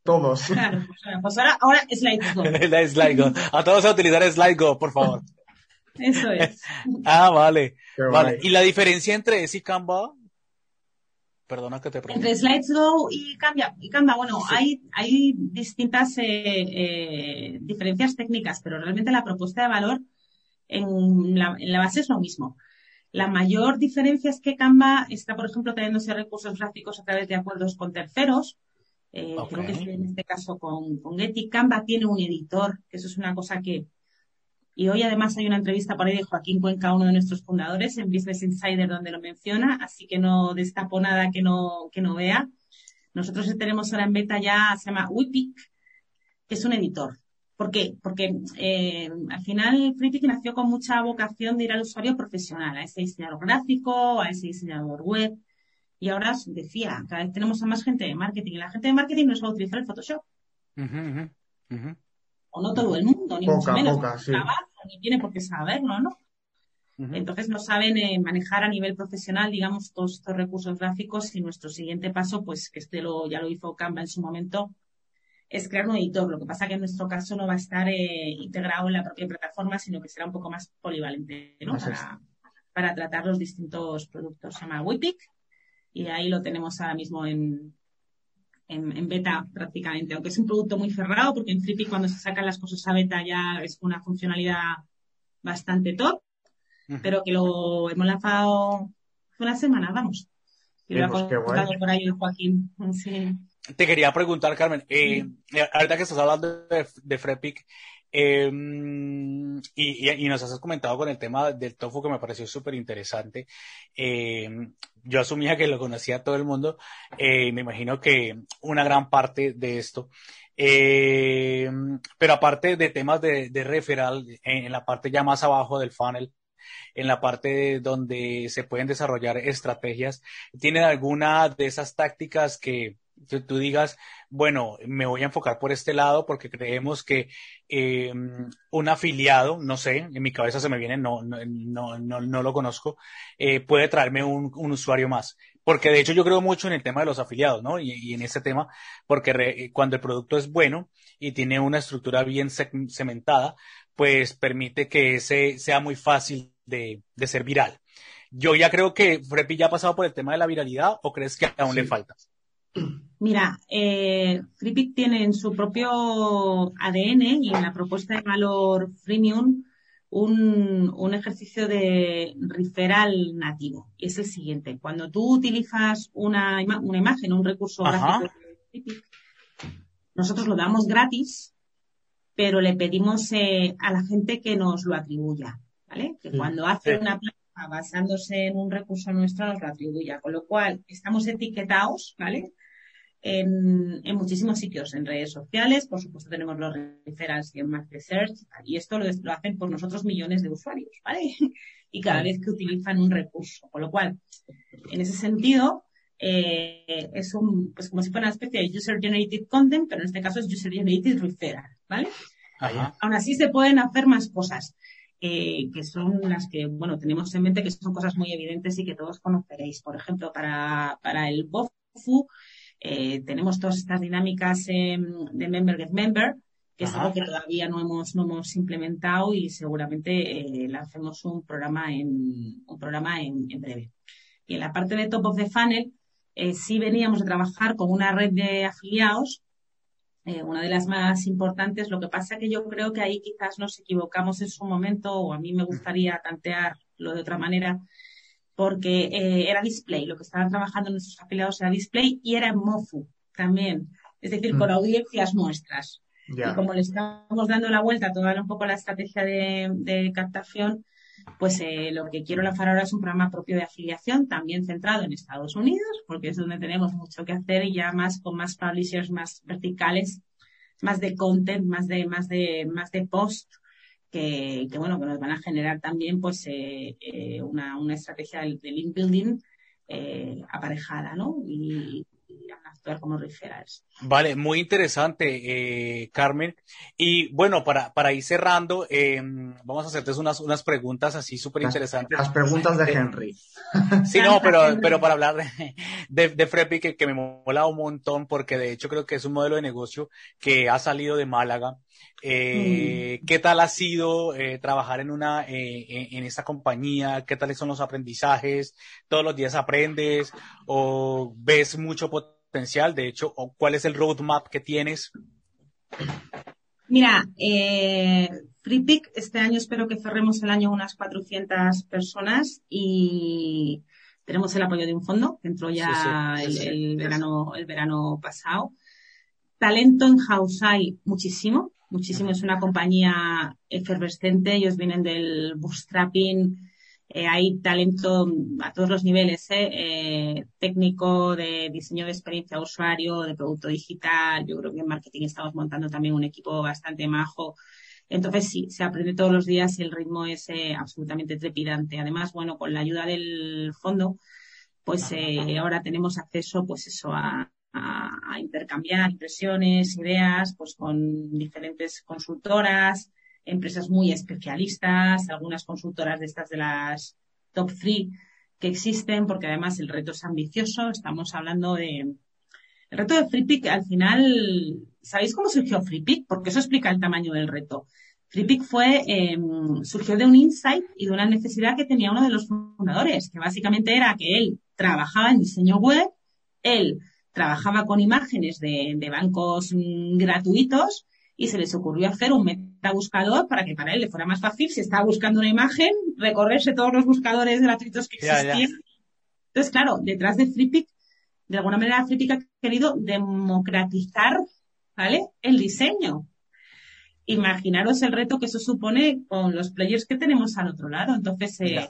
Todos. Claro, pues ahora, ahora SlideGo. SlideGo. A todos a utilizar SlideGo, por favor. Eso es. ah, vale. Vale. ¿Y la diferencia entre ese y Canva? Perdona que te pregunte. Entre SlideGo y Canva, y Canva bueno, hay, hay distintas eh, eh, diferencias técnicas, pero realmente la propuesta de valor en la, en la base es lo mismo. La mayor diferencia es que Canva está, por ejemplo, teniéndose recursos gráficos a través de acuerdos con terceros, eh, creo que en este caso con, con Getty. Canva tiene un editor, que eso es una cosa que... Y hoy además hay una entrevista por ahí de Joaquín Cuenca, uno de nuestros fundadores, en Business Insider, donde lo menciona, así que no destapo nada que no, que no vea. Nosotros tenemos ahora en beta ya, se llama Wipic, que es un editor. ¿Por qué? Porque eh, al final Fritic nació con mucha vocación de ir al usuario profesional, a ese diseñador gráfico, a ese diseñador web, y ahora decía, cada vez tenemos a más gente de marketing y la gente de marketing no sabe utilizar el Photoshop. O no todo el mundo, ni mucho menos. ni tiene por qué saberlo, ¿no? Entonces no saben eh, manejar a nivel profesional, digamos, todos estos recursos gráficos y nuestro siguiente paso, pues que este lo, ya lo hizo Canva en su momento, es crear un editor. Lo que pasa que en nuestro caso no va a estar eh, integrado en la propia plataforma, sino que será un poco más polivalente, ¿no? Para, para, tratar los distintos productos. Se llama Wipic y ahí lo tenemos ahora mismo en, en, beta prácticamente, aunque es un producto muy cerrado porque en Flippy cuando se sacan las cosas a beta ya es una funcionalidad bastante top, pero que lo hemos lanzado hace una semana, vamos. Y lo ha pues contado por ahí Joaquín. Te quería preguntar, Carmen, eh, ahorita que estás hablando de, de Frepic, eh, y, y, nos has comentado con el tema del tofu que me pareció súper interesante. Eh, yo asumía que lo conocía todo el mundo. Eh, me imagino que una gran parte de esto. Eh, pero aparte de temas de, de referral, en, la parte ya más abajo del funnel, en la parte donde se pueden desarrollar estrategias, ¿tienen alguna de esas tácticas que, tú digas, bueno, me voy a enfocar por este lado porque creemos que eh, un afiliado, no sé, en mi cabeza se me viene, no, no, no, no, lo conozco, eh, puede traerme un, un, usuario más. Porque de hecho yo creo mucho en el tema de los afiliados, ¿no? Y, en este tema, porque cuando el producto es bueno y tiene una estructura bien cementada, pues permite que ese sea muy fácil de, de ser viral. Yo ya creo que Frepi ya ha pasado por el tema de la viralidad o crees que aún le falta? Mira, eh, FreePic tiene en su propio ADN y en la propuesta de valor freemium un, un ejercicio de referral nativo. Y es el siguiente. Cuando tú utilizas una, una imagen, un recurso gráfico de FreePic, nosotros lo damos gratis, pero le pedimos eh, a la gente que nos lo atribuya, ¿vale? Que cuando hace una plaza basándose en un recurso nuestro nos lo atribuya, con lo cual estamos etiquetados, ¿vale? En, en, muchísimos sitios, en redes sociales, por supuesto tenemos los referrals y en Market Search, y esto lo, lo, hacen por nosotros millones de usuarios, ¿vale? y cada vez que utilizan un recurso. Con lo cual, en ese sentido, eh, es un, pues como si fuera una especie de user generated content, pero en este caso es user generated referral, ¿vale? Aún así se pueden hacer más cosas. Eh, que son las que, bueno, tenemos en mente que son cosas muy evidentes y que todos conoceréis. Por ejemplo, para, para el BOFU eh, tenemos todas estas dinámicas de Member Get Member, que es algo que todavía no hemos, no hemos implementado y seguramente eh, lancemos un programa en, un programa en, en breve. Y en la parte de Top of the Funnel, eh, sí veníamos a trabajar con una red de afiliados, eh, una de las más importantes. Lo que pasa que yo creo que ahí quizás nos equivocamos en su momento, o a mí me gustaría tantearlo de otra manera, porque eh, era display. Lo que estaban trabajando nuestros afiliados era display y era MOFU también, es decir, con mm. audiencias nuestras. Y como le estamos dando la vuelta a toda un poco la estrategia de, de captación, pues eh, lo que quiero lanzar ahora es un programa propio de afiliación, también centrado en Estados Unidos, porque es donde tenemos mucho que hacer y ya más con más publishers más verticales, más de content, más de, más de, más de post, que, que bueno, que nos van a generar también pues eh, eh, una, una estrategia de, link building aparejada, ¿no? Y, como Vale, muy interesante, eh, Carmen. Y bueno, para, para ir cerrando, eh, vamos a hacerte unas, unas preguntas así súper interesantes. Las, preguntas de Henry. Sí, no, pero, pero para hablar de, de, Frepi, que, que me mola un montón, porque de hecho creo que es un modelo de negocio que ha salido de Málaga. Eh, mm. ¿Qué tal ha sido eh, trabajar en una eh, en esta compañía? ¿Qué tales son los aprendizajes? ¿Todos los días aprendes o ves mucho potencial? De hecho, ¿cuál es el roadmap que tienes? Mira, eh, FreePick, este año espero que cerremos el año unas 400 personas y tenemos el apoyo de un fondo que entró ya el, verano, el verano pasado. Talento en house hay muchísimo, muchísimo. Es una compañía efervescente. Ellos vienen del bootstrapping, eh, hay talento a todos los niveles, ¿eh? ¿eh? técnico, de diseño de experiencia usuario, de producto digital. Yo creo que en marketing estamos montando también un equipo bastante majo. Entonces sí, se aprende todos los días y el ritmo es absolutamente trepidante. Además, bueno, con la ayuda del fondo, pues ahora tenemos acceso, pues eso, a, a, intercambiar impresiones, ideas, pues con diferentes consultoras, empresas muy especialistas, algunas consultoras de estas de las top three que existen, porque además el reto es ambicioso. Estamos hablando de. El reto de FreePick, al final, ¿sabéis cómo surgió FreePick? Porque eso explica el tamaño del reto. FreePick fue, eh, surgió de un insight y de una necesidad que tenía uno de los fundadores, que básicamente era que él trabajaba en diseño web, él trabajaba con imágenes de, de bancos mm, gratuitos y se les ocurrió hacer un metabuscador para que para él le fuera más fácil, si estaba buscando una imagen, recorrerse todos los buscadores gratuitos que existían. Entonces, claro, detrás de FreePic, de alguna manera FreePic ha querido democratizar, ¿vale? El diseño. Imaginaros el reto que eso supone con los players que tenemos al otro lado. Entonces, eh,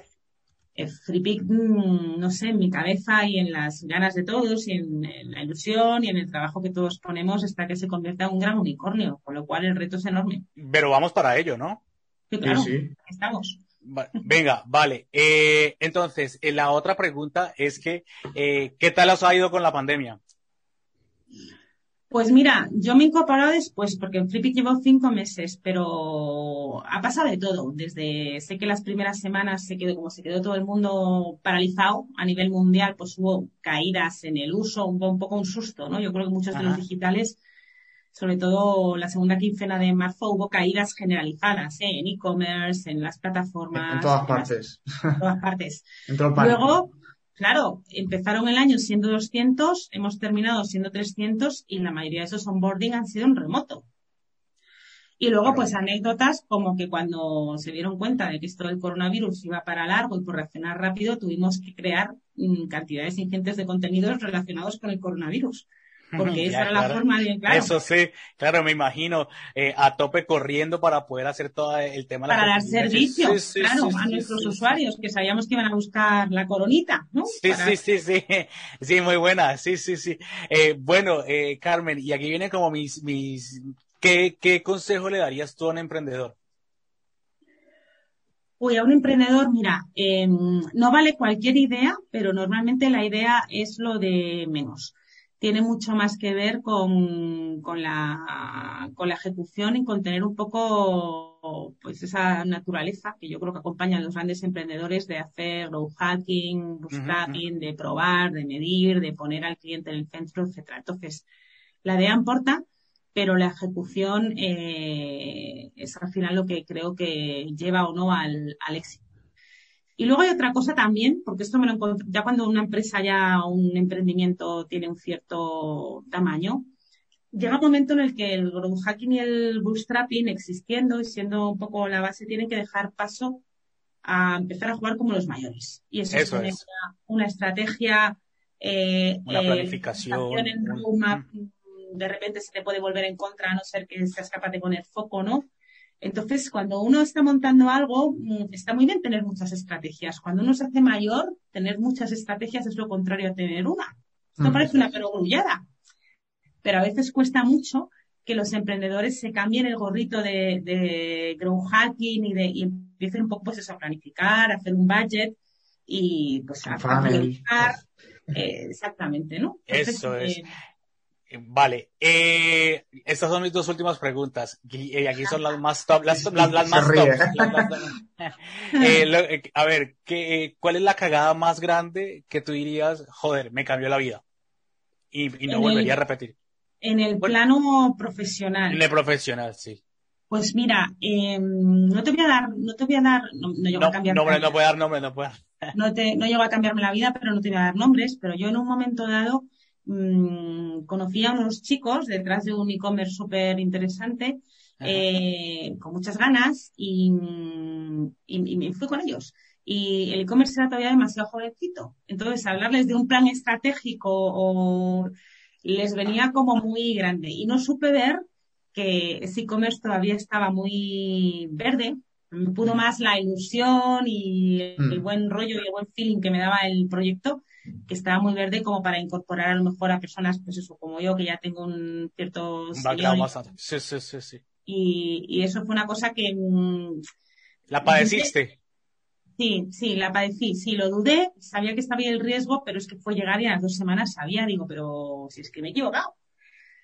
el FreePic, mm, no sé, en mi cabeza y en las ganas de todos y en, la ilusión y en el trabajo que todos ponemos está que se convierta en un gran unicornio, con lo cual el reto es enorme. Pero vamos para ello, ¿no? Sí, claro, estamos. Venga, vale. Eh, entonces, eh, la otra pregunta es que, eh, ¿qué tal os ha ido con la pandemia? Pues mira, yo me he incorporado después, porque en Flippy llevo cinco meses, pero ha pasado de todo. Desde, sé que las primeras semanas se quedó, como se quedó todo el mundo paralizado a nivel mundial, pues hubo caídas en el uso, un, un poco un susto, ¿no? Yo creo que muchos de los digitales, sobre todo la segunda quincena de marzo, hubo caídas generalizadas, ¿eh? En e-commerce, en las plataformas. En, todas partes. En todas partes. Luego, Claro, empezaron el año siendo 200, hemos terminado siendo 300 y la mayoría de esos onboarding han sido en remoto. Y luego, pues anécdotas como que cuando se dieron cuenta de que esto del coronavirus iba para largo y por reaccionar rápido, tuvimos que crear mm, cantidades ingentes de contenidos relacionados con el coronavirus. Porque esa era la forma de, claro. Eso sí, claro, me imagino, eh, a tope corriendo para poder hacer todo el tema. Para dar servicio, claro, a nuestros usuarios, que sabíamos que iban a buscar la coronita, ¿no? Sí, sí, sí, sí, sí, muy buena, sí, sí, sí. Eh, bueno, eh, Carmen, y aquí viene como mis, mis, ¿qué, qué consejo le darías tú a un emprendedor? Uy, a un emprendedor, mira, em, no vale cualquier idea, pero normalmente la idea es lo de menos tiene mucho más que ver con, con, la, con la ejecución y con tener un poco pues esa naturaleza que yo creo que acompaña a los grandes emprendedores de hacer growth hacking, bootstrapping, de probar, de medir, de poner al cliente en el centro, etcétera. Entonces, la idea importa, pero la ejecución eh, es al final lo que creo que lleva o no al, al éxito. Y luego hay otra cosa también, porque esto me lo encontré, ya cuando una empresa, ya un emprendimiento tiene un cierto tamaño, llega un momento en el que el growth hacking y el bootstrapping existiendo y siendo un poco la base tienen que dejar paso a empezar a jugar como los mayores. Y eso, es, una, estrategia, eh, una eh, planificación. de repente se te puede volver en contra a no ser que seas capaz de poner foco, ¿no? Entonces, cuando uno está montando algo, está muy bien tener muchas estrategias. Cuando uno se hace mayor, tener muchas estrategias es lo contrario a tener una. Esto mm. parece una perogrullada, pero a veces cuesta mucho que los emprendedores se cambien el gorrito de, de grow hacking y, de, y empiecen un poco pues eso, a planificar, a hacer un budget y pues a, planificar. Eh, exactamente, ¿no? eso es. Eh, Vale, eh, estas son mis dos últimas preguntas y aquí son las más top, las, más top. Eh, a ver, ¿qué, ¿cuál es la cagada más grande que tú dirías, joder, me cambió la vida y, no volvería a repetir? En el plano profesional. En el profesional, sí. Pues mira, eh, no te voy a dar, no te voy a dar, no, no llego a cambiar. No, no puedo dar nombre, no puedo. No te, no llego a cambiarme la vida, pero no te voy a dar nombres, pero yo en un momento dado mmm, conocí a unos chicos detrás de un e-commerce súper interesante, eh, con muchas ganas, y, y, me fui con ellos. Y el e-commerce era todavía demasiado jovencito. Entonces, hablarles de un plan estratégico o les venía como muy grande. Y no supe ver que ese e-commerce todavía estaba muy verde. Me pudo más la ilusión y el mm. buen rollo y el buen feeling que me daba el proyecto que estaba muy verde como para incorporar a lo mejor a personas, pues eso, como yo, que ya tengo un cierto... Sí, sí, sí, sí. Y, y, eso fue una cosa que... Mm, ¿La padeciste? Sí, sí, la padecí, sí, lo dudé, sabía que estaba el riesgo, pero es que fue llegar y a las dos semanas sabía, digo, pero si es que me he equivocado.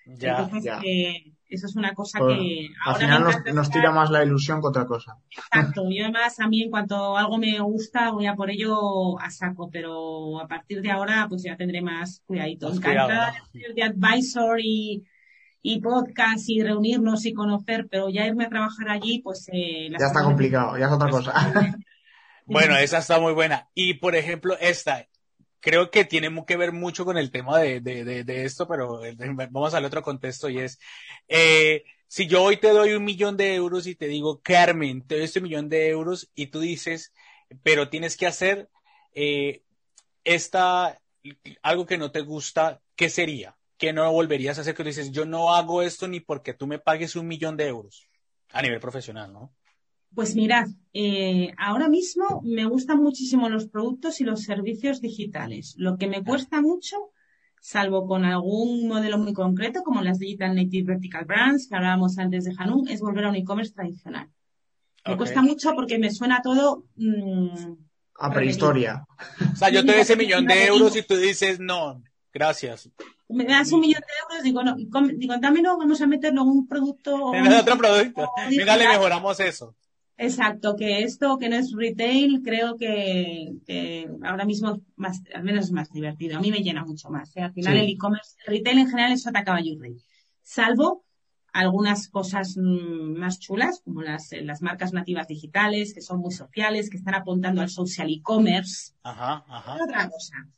Ya, Entonces, ya. Eh, eso es una cosa pues, que... Al final nos, tira más la ilusión que otra cosa. Exacto. Yo además a mí en cuanto algo me gusta voy a por ello a saco, pero a partir de ahora pues ya tendré más cuidadito. Encantada de de advisor y, y podcast y reunirnos y conocer, pero ya irme a trabajar allí pues... Eh, ya está complicado, ya es otra cosa. Bueno, esa está muy buena. Y por ejemplo, esta, creo que tiene que ver mucho con el tema de, de, de, esto, pero eh, vamos al otro contexto y es, eh, si yo hoy te doy un millón de euros y te digo, Carmen, te doy este millón de euros y tú dices, pero tienes que hacer eh, esta, algo que no te gusta, ¿qué sería? ¿Qué no volverías a hacer? Que dices, yo no hago esto ni porque tú me pagues un millón de euros a nivel profesional, ¿no? Pues mirad, eh, ahora mismo me gustan muchísimo los productos y los servicios digitales. Lo que me cuesta mucho, salvo con algún modelo muy concreto, como las Digital Native Vertical Brands que hablábamos antes de Hanum, es volver a un e-commerce tradicional. Me cuesta mucho porque me suena todo... Mm, a prehistoria. O sea, yo te doy ese millón de euros y tú dices, no, gracias. Me das un millón de euros, digo, no, digo, dame no, vamos a meterlo en un producto. En otro producto. Venga, le mejoramos eso. Exacto, que esto que no es retail, creo que, ahora mismo más, al menos es más divertido. A mí me llena mucho más. ¿eh? Al final el e-commerce, retail en general es sota caballo y rey. Salvo algunas cosas mm, más chulas, como las, las marcas nativas digitales, que son muy sociales, que están apuntando al social e-commerce. Ajá, ajá. Otra cosa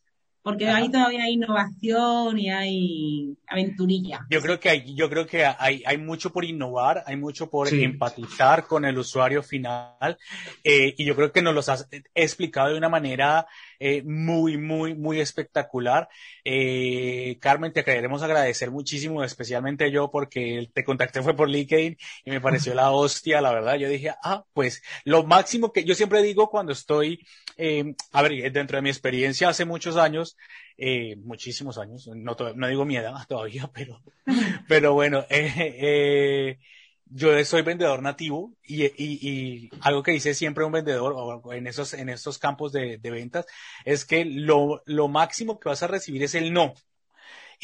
porque ahí todavía hay innovación y hay aventurilla. Yo creo que hay, yo creo que hay, hay mucho por innovar, hay mucho por empatizar con el usuario final, eh, y yo creo que nos los has explicado de una manera eh, muy, muy, muy espectacular. Eh, Carmen, te queremos agradecer muchísimo, especialmente yo, porque te contacté fue por LinkedIn y me pareció la hostia, la verdad. Yo dije, ah, pues lo máximo que yo siempre digo cuando estoy, eh, a ver, dentro de mi experiencia hace muchos años, eh, muchísimos años, no, no digo mi edad todavía, pero, pero bueno, eh, yo soy vendedor nativo y, y, y, algo que dice siempre un vendedor en esos, en estos campos de, de ventas es que lo, lo máximo que vas a recibir es el no.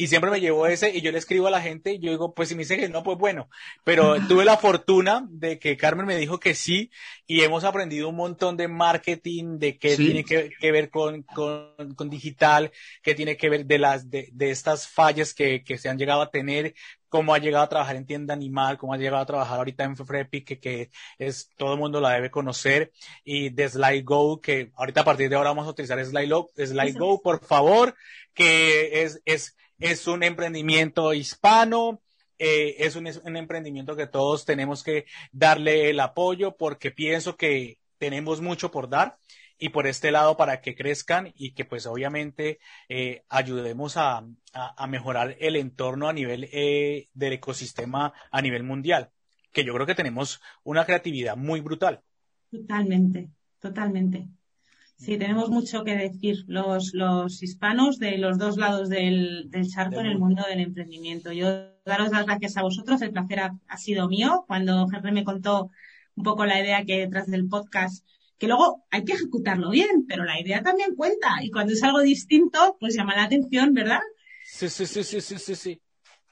Y siempre me llevo ese y yo le escribo a la gente y yo digo, pues si me dice que no, pues bueno. Pero tuve la fortuna de que Carmen me dijo que sí y hemos aprendido un montón de marketing, de qué tiene que, que ver con, con, con, digital, qué tiene que ver de las, de, de estas fallas que, que se han llegado a tener, cómo ha llegado a trabajar en tienda animal, cómo ha llegado a trabajar ahorita en Frepi, que, que es, todo el mundo la debe conocer, y de SlideGo, que ahorita a partir de ahora vamos a utilizar SlideGo, SlideGo, por favor, que es, es, es un emprendimiento hispano, eh, es, un, un emprendimiento que todos tenemos que darle el apoyo porque pienso que tenemos mucho por dar y por este lado para que crezcan y que pues obviamente eh, ayudemos a, a, a, mejorar el entorno a nivel eh, del ecosistema a nivel mundial, que yo creo que tenemos una creatividad muy brutal. Totalmente, totalmente. Sí, tenemos mucho que decir los, los hispanos de los dos lados del, del charco en el mundo del emprendimiento. Yo daros las gracias a vosotros, el placer ha, ha sido mío. Cuando Henry me contó un poco la idea que detrás del podcast, que luego hay que ejecutarlo bien, pero la idea también cuenta. Y cuando es algo distinto, pues llama la atención, ¿verdad? Sí, sí, sí, sí, sí, sí. sí.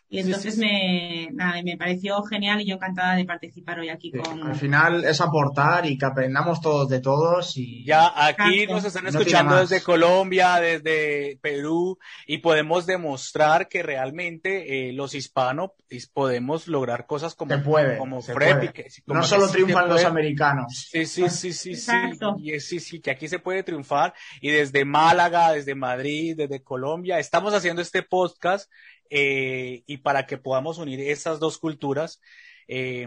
Y entonces sí, sí. me, nada, me pareció genial y yo encantada de participar hoy aquí Sí, con. Al final es aportar y que aprendamos todos de todos y Ya aquí Exacto. nos están No escuchando más. desde Colombia, desde Perú, y podemos demostrar que realmente eh, los hispanos is- podemos lograr cosas como, se puede. como se Frepi, puede. que sí, como No que solo sí triunfan los americanos. Sí, sí, sí, sí, sí. Exacto. Y es- sí, sí, que aquí se puede triunfar. Y desde Málaga, desde Madrid, desde Colombia, estamos haciendo este podcast eh, y para que podamos unir estas dos culturas eh,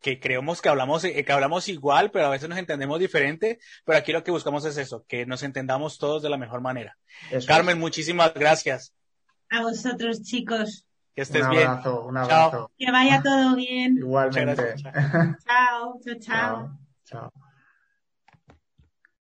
que creemos que hablamos, eh, que hablamos igual, pero a veces nos entendemos diferente. Pero aquí lo que buscamos es eso, que nos entendamos todos de la mejor manera. Eso Carmen, es. muchísimas gracias. A vosotros, chicos. Que estés un bien. abrazo, un Chao. abrazo. Que vaya todo bien. Igualmente. Muchas gracias. Chao, chao, chao. Chao. Chao.